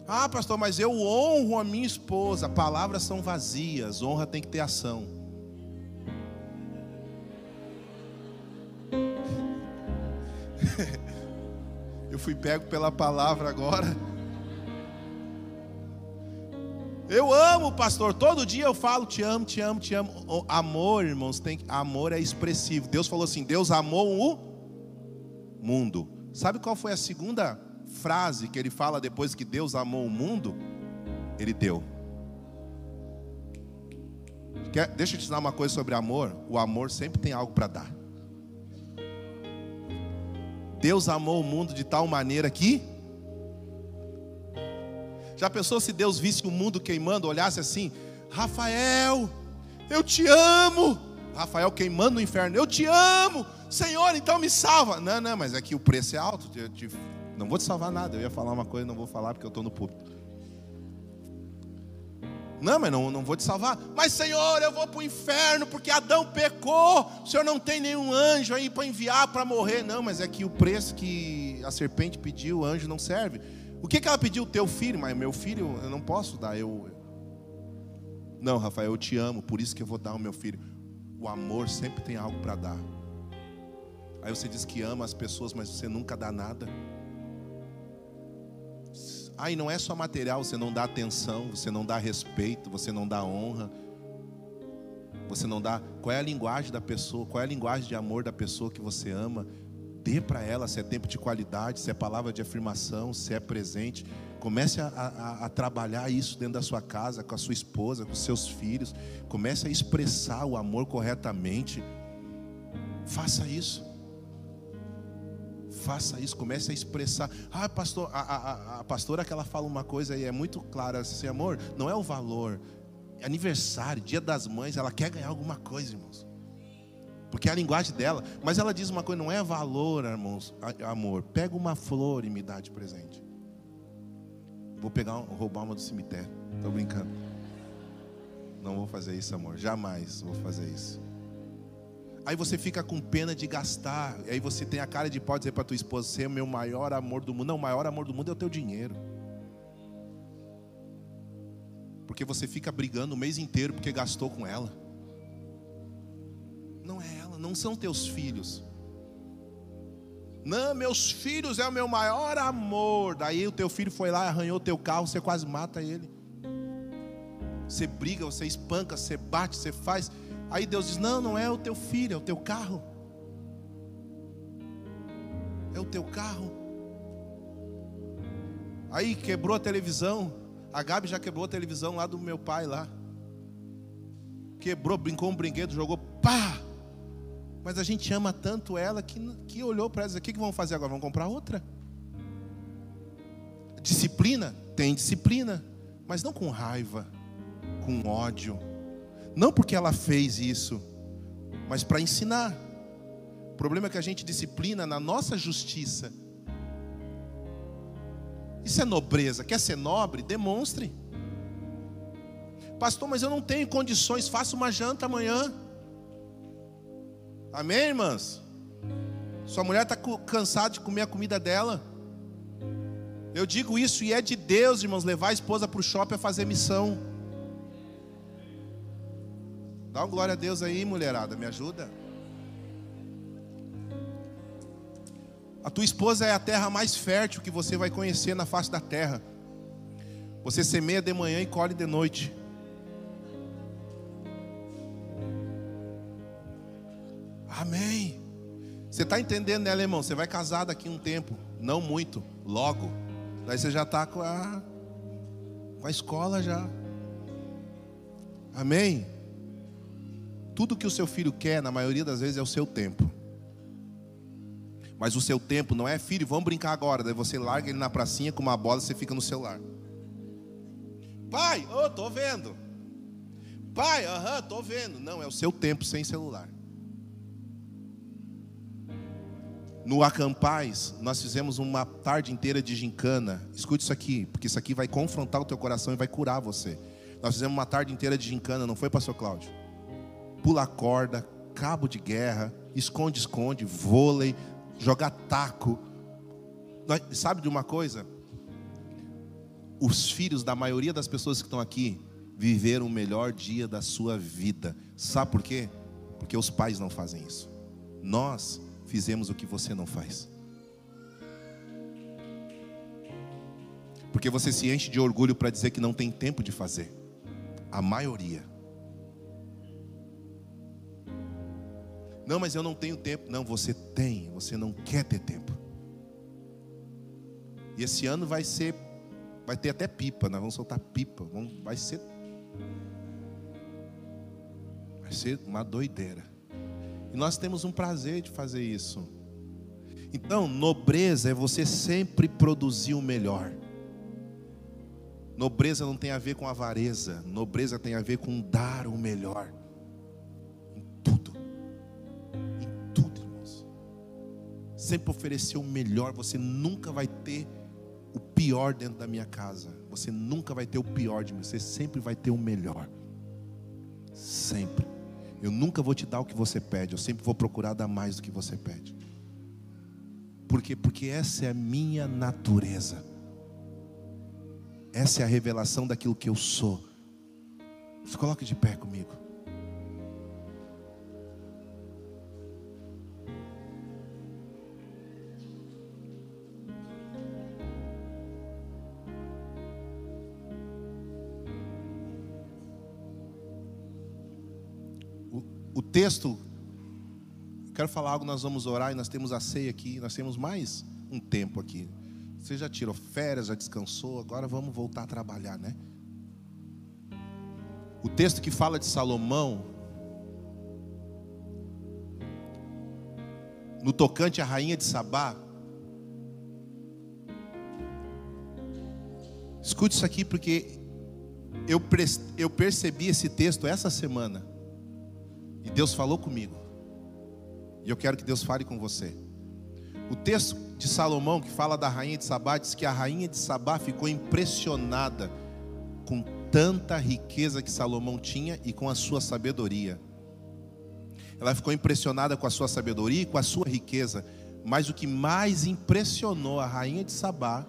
Ah, pastor, mas eu honro a minha esposa. Palavras são vazias, honra tem que ter ação. eu fui pego pela palavra agora. Eu amo, pastor. Todo dia eu falo, te amo, te amo, te amo. Amor, irmãos, tem amor é expressivo. Deus falou assim: Deus amou o mundo. Sabe qual foi a segunda frase que ele fala depois que Deus amou o mundo? Ele deu. Quer, deixa eu te ensinar uma coisa sobre amor. O amor sempre tem algo para dar. Deus amou o mundo de tal maneira que. Já pensou se Deus visse o mundo queimando, olhasse assim: Rafael, eu te amo. Rafael queimando no inferno, eu te amo, Senhor, então me salva. Não, não, mas é que o preço é alto. Eu te, não vou te salvar nada. Eu ia falar uma coisa, não vou falar porque eu estou no púlpito. Não, mas não, não vou te salvar. Mas, Senhor, eu vou para o inferno porque Adão pecou. O Senhor não tem nenhum anjo aí para enviar para morrer. Não, mas é que o preço que a serpente pediu, o anjo não serve. O que, que ela pediu? Teu filho. Mas meu filho eu não posso dar. Eu... Não, Rafael, eu te amo, por isso que eu vou dar o meu filho. O amor sempre tem algo para dar. Aí você diz que ama as pessoas, mas você nunca dá nada. Aí não é só material, você não dá atenção, você não dá respeito, você não dá honra. Você não dá. Qual é a linguagem da pessoa? Qual é a linguagem de amor da pessoa que você ama? Dê para ela se é tempo de qualidade, se é palavra de afirmação, se é presente. Comece a, a, a, trabalhar isso dentro da sua casa, com a sua esposa, com seus filhos. Comece a expressar o amor corretamente. Faça isso. Faça isso, comece a expressar. Ah, pastor, a, a, a pastora que ela fala uma coisa e é muito clara assim, amor, não é o valor. É aniversário, dia das mães, ela quer ganhar alguma coisa, irmãos. Porque é a linguagem dela. Mas ela diz uma coisa, não é valor, irmãos, amor. Pega uma flor e me dá de presente. Vou pegar, roubar uma do cemitério. Estou brincando. Não vou fazer isso, amor. Jamais vou fazer isso. Aí você fica com pena de gastar. Aí você tem a cara de pau dizer para tua esposa: Você é o meu maior amor do mundo. Não, o maior amor do mundo é o teu dinheiro. Porque você fica brigando o mês inteiro porque gastou com ela. Não é não são teus filhos. Não, meus filhos é o meu maior amor. Daí o teu filho foi lá, arranhou teu carro, você quase mata ele. Você briga, você espanca, você bate, você faz. Aí Deus diz: Não, não é o teu filho, é o teu carro. É o teu carro. Aí quebrou a televisão. A Gabi já quebrou a televisão lá do meu pai lá. Quebrou, brincou um brinquedo, jogou, pá! Mas a gente ama tanto ela que, que olhou para ela e disse: O que, que vamos fazer agora? Vamos comprar outra? Disciplina? Tem disciplina, mas não com raiva, com ódio não porque ela fez isso, mas para ensinar. O problema é que a gente disciplina na nossa justiça. Isso é nobreza. Quer ser nobre? Demonstre. Pastor, mas eu não tenho condições. Faça uma janta amanhã. Amém, irmãs? Sua mulher está cansada de comer a comida dela. Eu digo isso e é de Deus, irmãos, levar a esposa para o shopping a fazer missão. Dá um glória a Deus aí, mulherada, me ajuda. A tua esposa é a terra mais fértil que você vai conhecer na face da terra. Você semeia de manhã e colhe de noite. Amém. Você está entendendo, né, irmão? Você vai casar daqui um tempo, não muito, logo. Daí você já está com a, com a escola já. Amém. Tudo que o seu filho quer, na maioria das vezes, é o seu tempo. Mas o seu tempo não é, filho, vamos brincar agora. Daí você larga ele na pracinha com uma bola e você fica no celular. Pai, oh, tô vendo. Pai, aham, uh tô vendo. Não, é o seu tempo sem celular. No Acampais, nós fizemos uma tarde inteira de gincana. Escute isso aqui, porque isso aqui vai confrontar o teu coração e vai curar você. Nós fizemos uma tarde inteira de gincana, não foi, pastor Cláudio? pula corda, cabo de guerra, esconde-esconde, vôlei, jogar taco. Sabe de uma coisa? Os filhos da maioria das pessoas que estão aqui viveram o melhor dia da sua vida. Sabe por quê? Porque os pais não fazem isso. Nós fizemos o que você não faz. Porque você se enche de orgulho para dizer que não tem tempo de fazer. A maioria. Não, mas eu não tenho tempo. Não, você tem, você não quer ter tempo. E esse ano vai ser, vai ter até pipa, nós vamos soltar pipa, vamos, vai ser, vai ser uma doideira. E nós temos um prazer de fazer isso. Então, nobreza é você sempre produzir o melhor. Nobreza não tem a ver com avareza, nobreza tem a ver com dar o melhor. Em tudo. Em tudo, irmãos. Sempre oferecer o melhor, você nunca vai ter o pior dentro da minha casa. Você nunca vai ter o pior de mim, você sempre vai ter o melhor. Sempre. Eu nunca vou te dar o que você pede, eu sempre vou procurar dar mais do que você pede. Por quê? Porque essa é a minha natureza. Essa é a revelação daquilo que eu sou. Se coloque de pé comigo. Texto, quero falar algo, nós vamos orar e nós temos a ceia aqui, nós temos mais um tempo aqui. Você já tirou férias, já descansou, agora vamos voltar a trabalhar, né? O texto que fala de Salomão, no tocante à rainha de Sabá, escute isso aqui porque eu, percebi esse texto essa semana, e Deus falou comigo, e eu quero que Deus fale com você. O texto de Salomão, que fala da rainha de Sabá, diz que a rainha de Sabá ficou impressionada com tanta riqueza que Salomão tinha e com a sua sabedoria. Ela ficou impressionada com a sua sabedoria e com a sua riqueza, mas o que mais impressionou a rainha de Sabá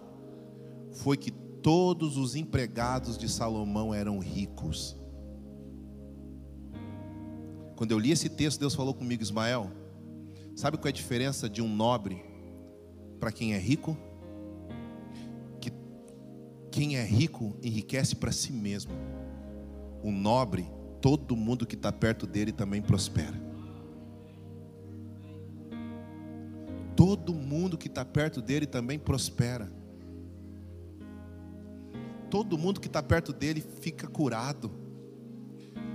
foi que todos os empregados de Salomão eram ricos. Quando eu li esse texto, Deus falou comigo, Ismael, sabe qual é a diferença de um nobre para quem é rico, que quem é rico enriquece para si mesmo. O nobre, todo mundo que está perto dele também prospera. Todo mundo que está perto dele também prospera. Todo mundo que está perto dele fica curado.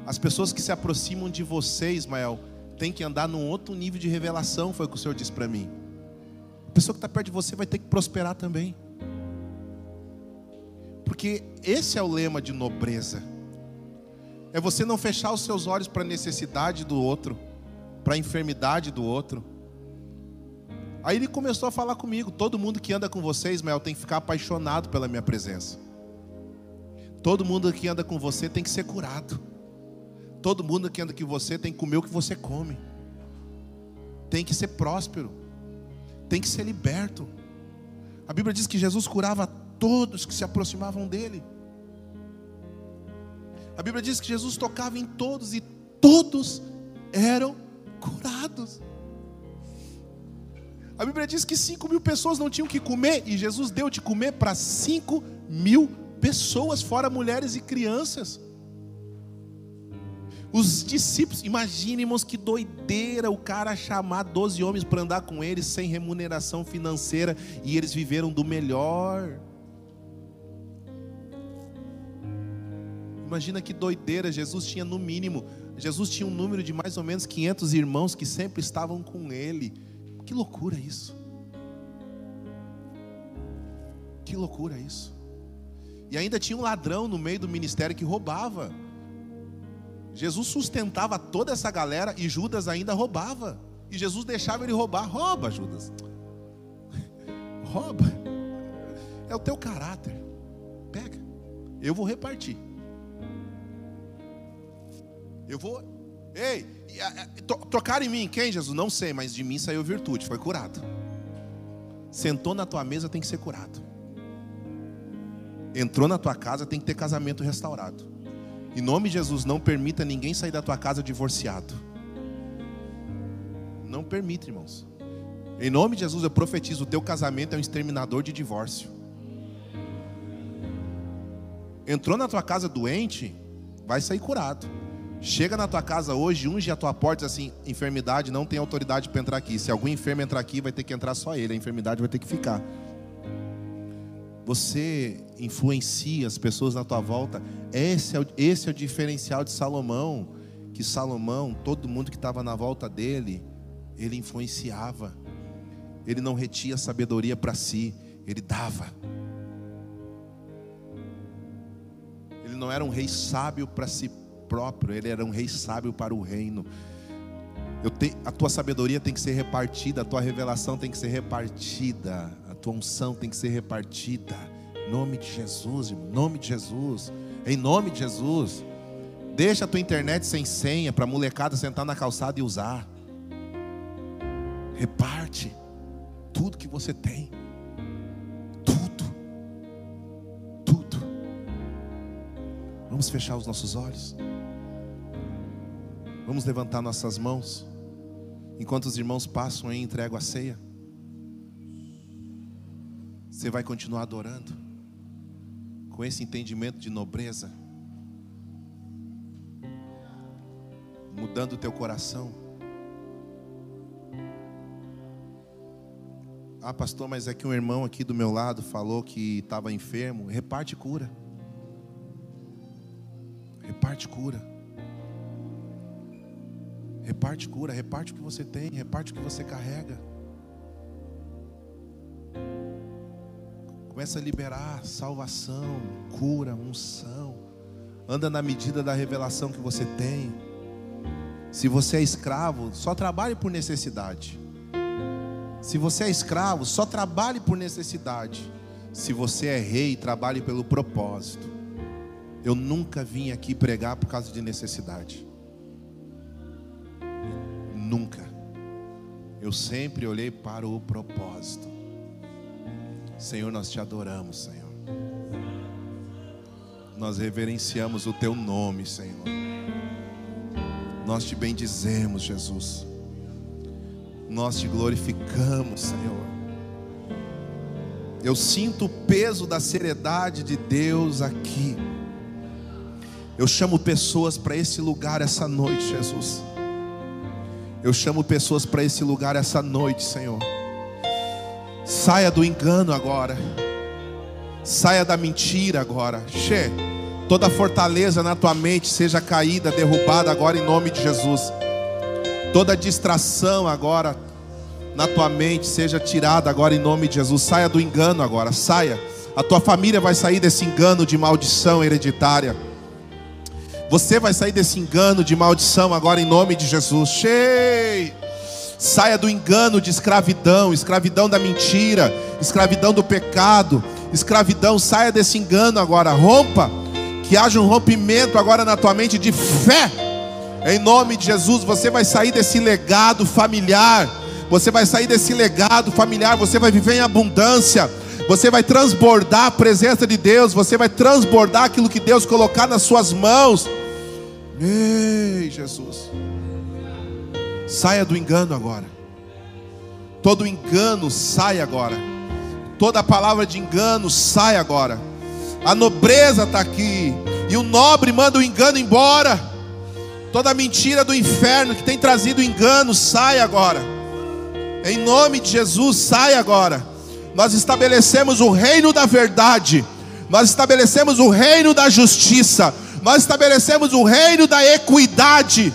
As pessoas que se aproximam de você, Ismael, tem que andar num outro nível de revelação, foi o que o Senhor disse para mim. A pessoa que está perto de você vai ter que prosperar também. Porque esse é o lema de nobreza. É você não fechar os seus olhos para a necessidade do outro, para a enfermidade do outro. Aí ele começou a falar comigo: todo mundo que anda com você, Ismael, tem que ficar apaixonado pela minha presença. Todo mundo que anda com você tem que ser curado. Todo mundo que com você tem que comer o que você come. Tem que ser próspero tem que ser liberto. A Bíblia diz que Jesus curava todos que se aproximavam dele. A Bíblia diz que Jesus tocava em todos e todos eram curados. A Bíblia diz que 5 mil pessoas não tinham que comer e Jesus deu de comer para 5 mil pessoas, fora mulheres e crianças. Os discípulos, imagine, irmãos, que doideira o cara chamar 12 homens para andar com eles sem remuneração financeira e eles viveram do melhor. Imagina que doideira, Jesus tinha no mínimo, Jesus tinha um número de mais ou menos 500 irmãos que sempre estavam com ele. Que loucura isso. Que loucura isso. E ainda tinha um ladrão no meio do ministério que roubava. Jesus sustentava toda essa galera e Judas ainda roubava. E Jesus deixava ele roubar. Rouba, Judas. Rouba. É o teu caráter. Pega. Eu vou repartir. Eu vou Ei, tocaram em mim, quem, Jesus? Não sei, mas de mim saiu virtude, foi curado. Sentou na tua mesa, tem que ser curado. Entrou na tua casa, tem que ter casamento restaurado. Em nome de Jesus, não permita ninguém sair da tua casa divorciado. Não permita, irmãos. Em nome de Jesus, eu profetizo: o teu casamento é um exterminador de divórcio. Entrou na tua casa doente, vai sair curado. Chega na tua casa hoje, unge a tua porta assim: enfermidade não tem autoridade para entrar aqui. Se algum enfermo entrar aqui, vai ter que entrar só ele, a enfermidade vai ter que ficar. Você influencia as pessoas na tua volta. Esse é o, esse é o diferencial de Salomão. Que Salomão, todo mundo que estava na volta dele, ele influenciava. Ele não retia sabedoria para si, ele dava. Ele não era um rei sábio para si próprio, ele era um rei sábio para o reino. Te, a tua sabedoria tem que ser repartida, a tua revelação tem que ser repartida, tua unção tem que ser repartida. Em nome de Jesus, em nome de Jesus, em nome de Jesus. Deixa a tua internet sem senha para a molecada sentar na calçada e usar. Reparte tudo que você tem. Tudo. Tudo. Vamos fechar os nossos olhos. Vamos levantar nossas mãos. Enquanto os irmãos passam aí, entrego a ceia. Você vai continuar adorando. Com esse entendimento de nobreza. Mudando o teu coração. Ah, pastor, mas é que um irmão aqui do meu lado falou que estava enfermo. Reparte cura. Reparte cura. Reparte cura, reparte o que você tem, reparte o que você carrega. Começa a liberar salvação, cura, unção. Anda na medida da revelação que você tem. Se você é escravo, só trabalhe por necessidade. Se você é escravo, só trabalhe por necessidade. Se você é rei, trabalhe pelo propósito. Eu nunca vim aqui pregar por causa de necessidade. Nunca. Eu sempre olhei para o propósito. Senhor, nós te adoramos, Senhor. Nós reverenciamos o teu nome, Senhor. Nós te bendizemos, Jesus. Nós te glorificamos, Senhor. Eu sinto o peso da seriedade de Deus aqui. Eu chamo pessoas para esse lugar essa noite, Jesus. Eu chamo pessoas para esse lugar essa noite, Senhor. Saia do engano agora. Saia da mentira agora. Che, toda fortaleza na tua mente seja caída, derrubada agora em nome de Jesus. Toda distração agora na tua mente seja tirada agora em nome de Jesus. Saia do engano agora, saia. A tua família vai sair desse engano de maldição hereditária. Você vai sair desse engano de maldição agora em nome de Jesus. Cheio. Saia do engano de escravidão, escravidão da mentira, escravidão do pecado, escravidão. Saia desse engano agora. Rompa. Que haja um rompimento agora na tua mente de fé. Em nome de Jesus, você vai sair desse legado familiar. Você vai sair desse legado familiar. Você vai viver em abundância. Você vai transbordar a presença de Deus. Você vai transbordar aquilo que Deus colocar nas suas mãos. Ei, Jesus. Saia do engano agora. Todo engano sai agora. Toda palavra de engano sai agora. A nobreza está aqui. E o nobre manda o engano embora. Toda mentira do inferno que tem trazido engano sai agora. Em nome de Jesus, sai agora. Nós estabelecemos o reino da verdade. Nós estabelecemos o reino da justiça nós estabelecemos o reino da equidade.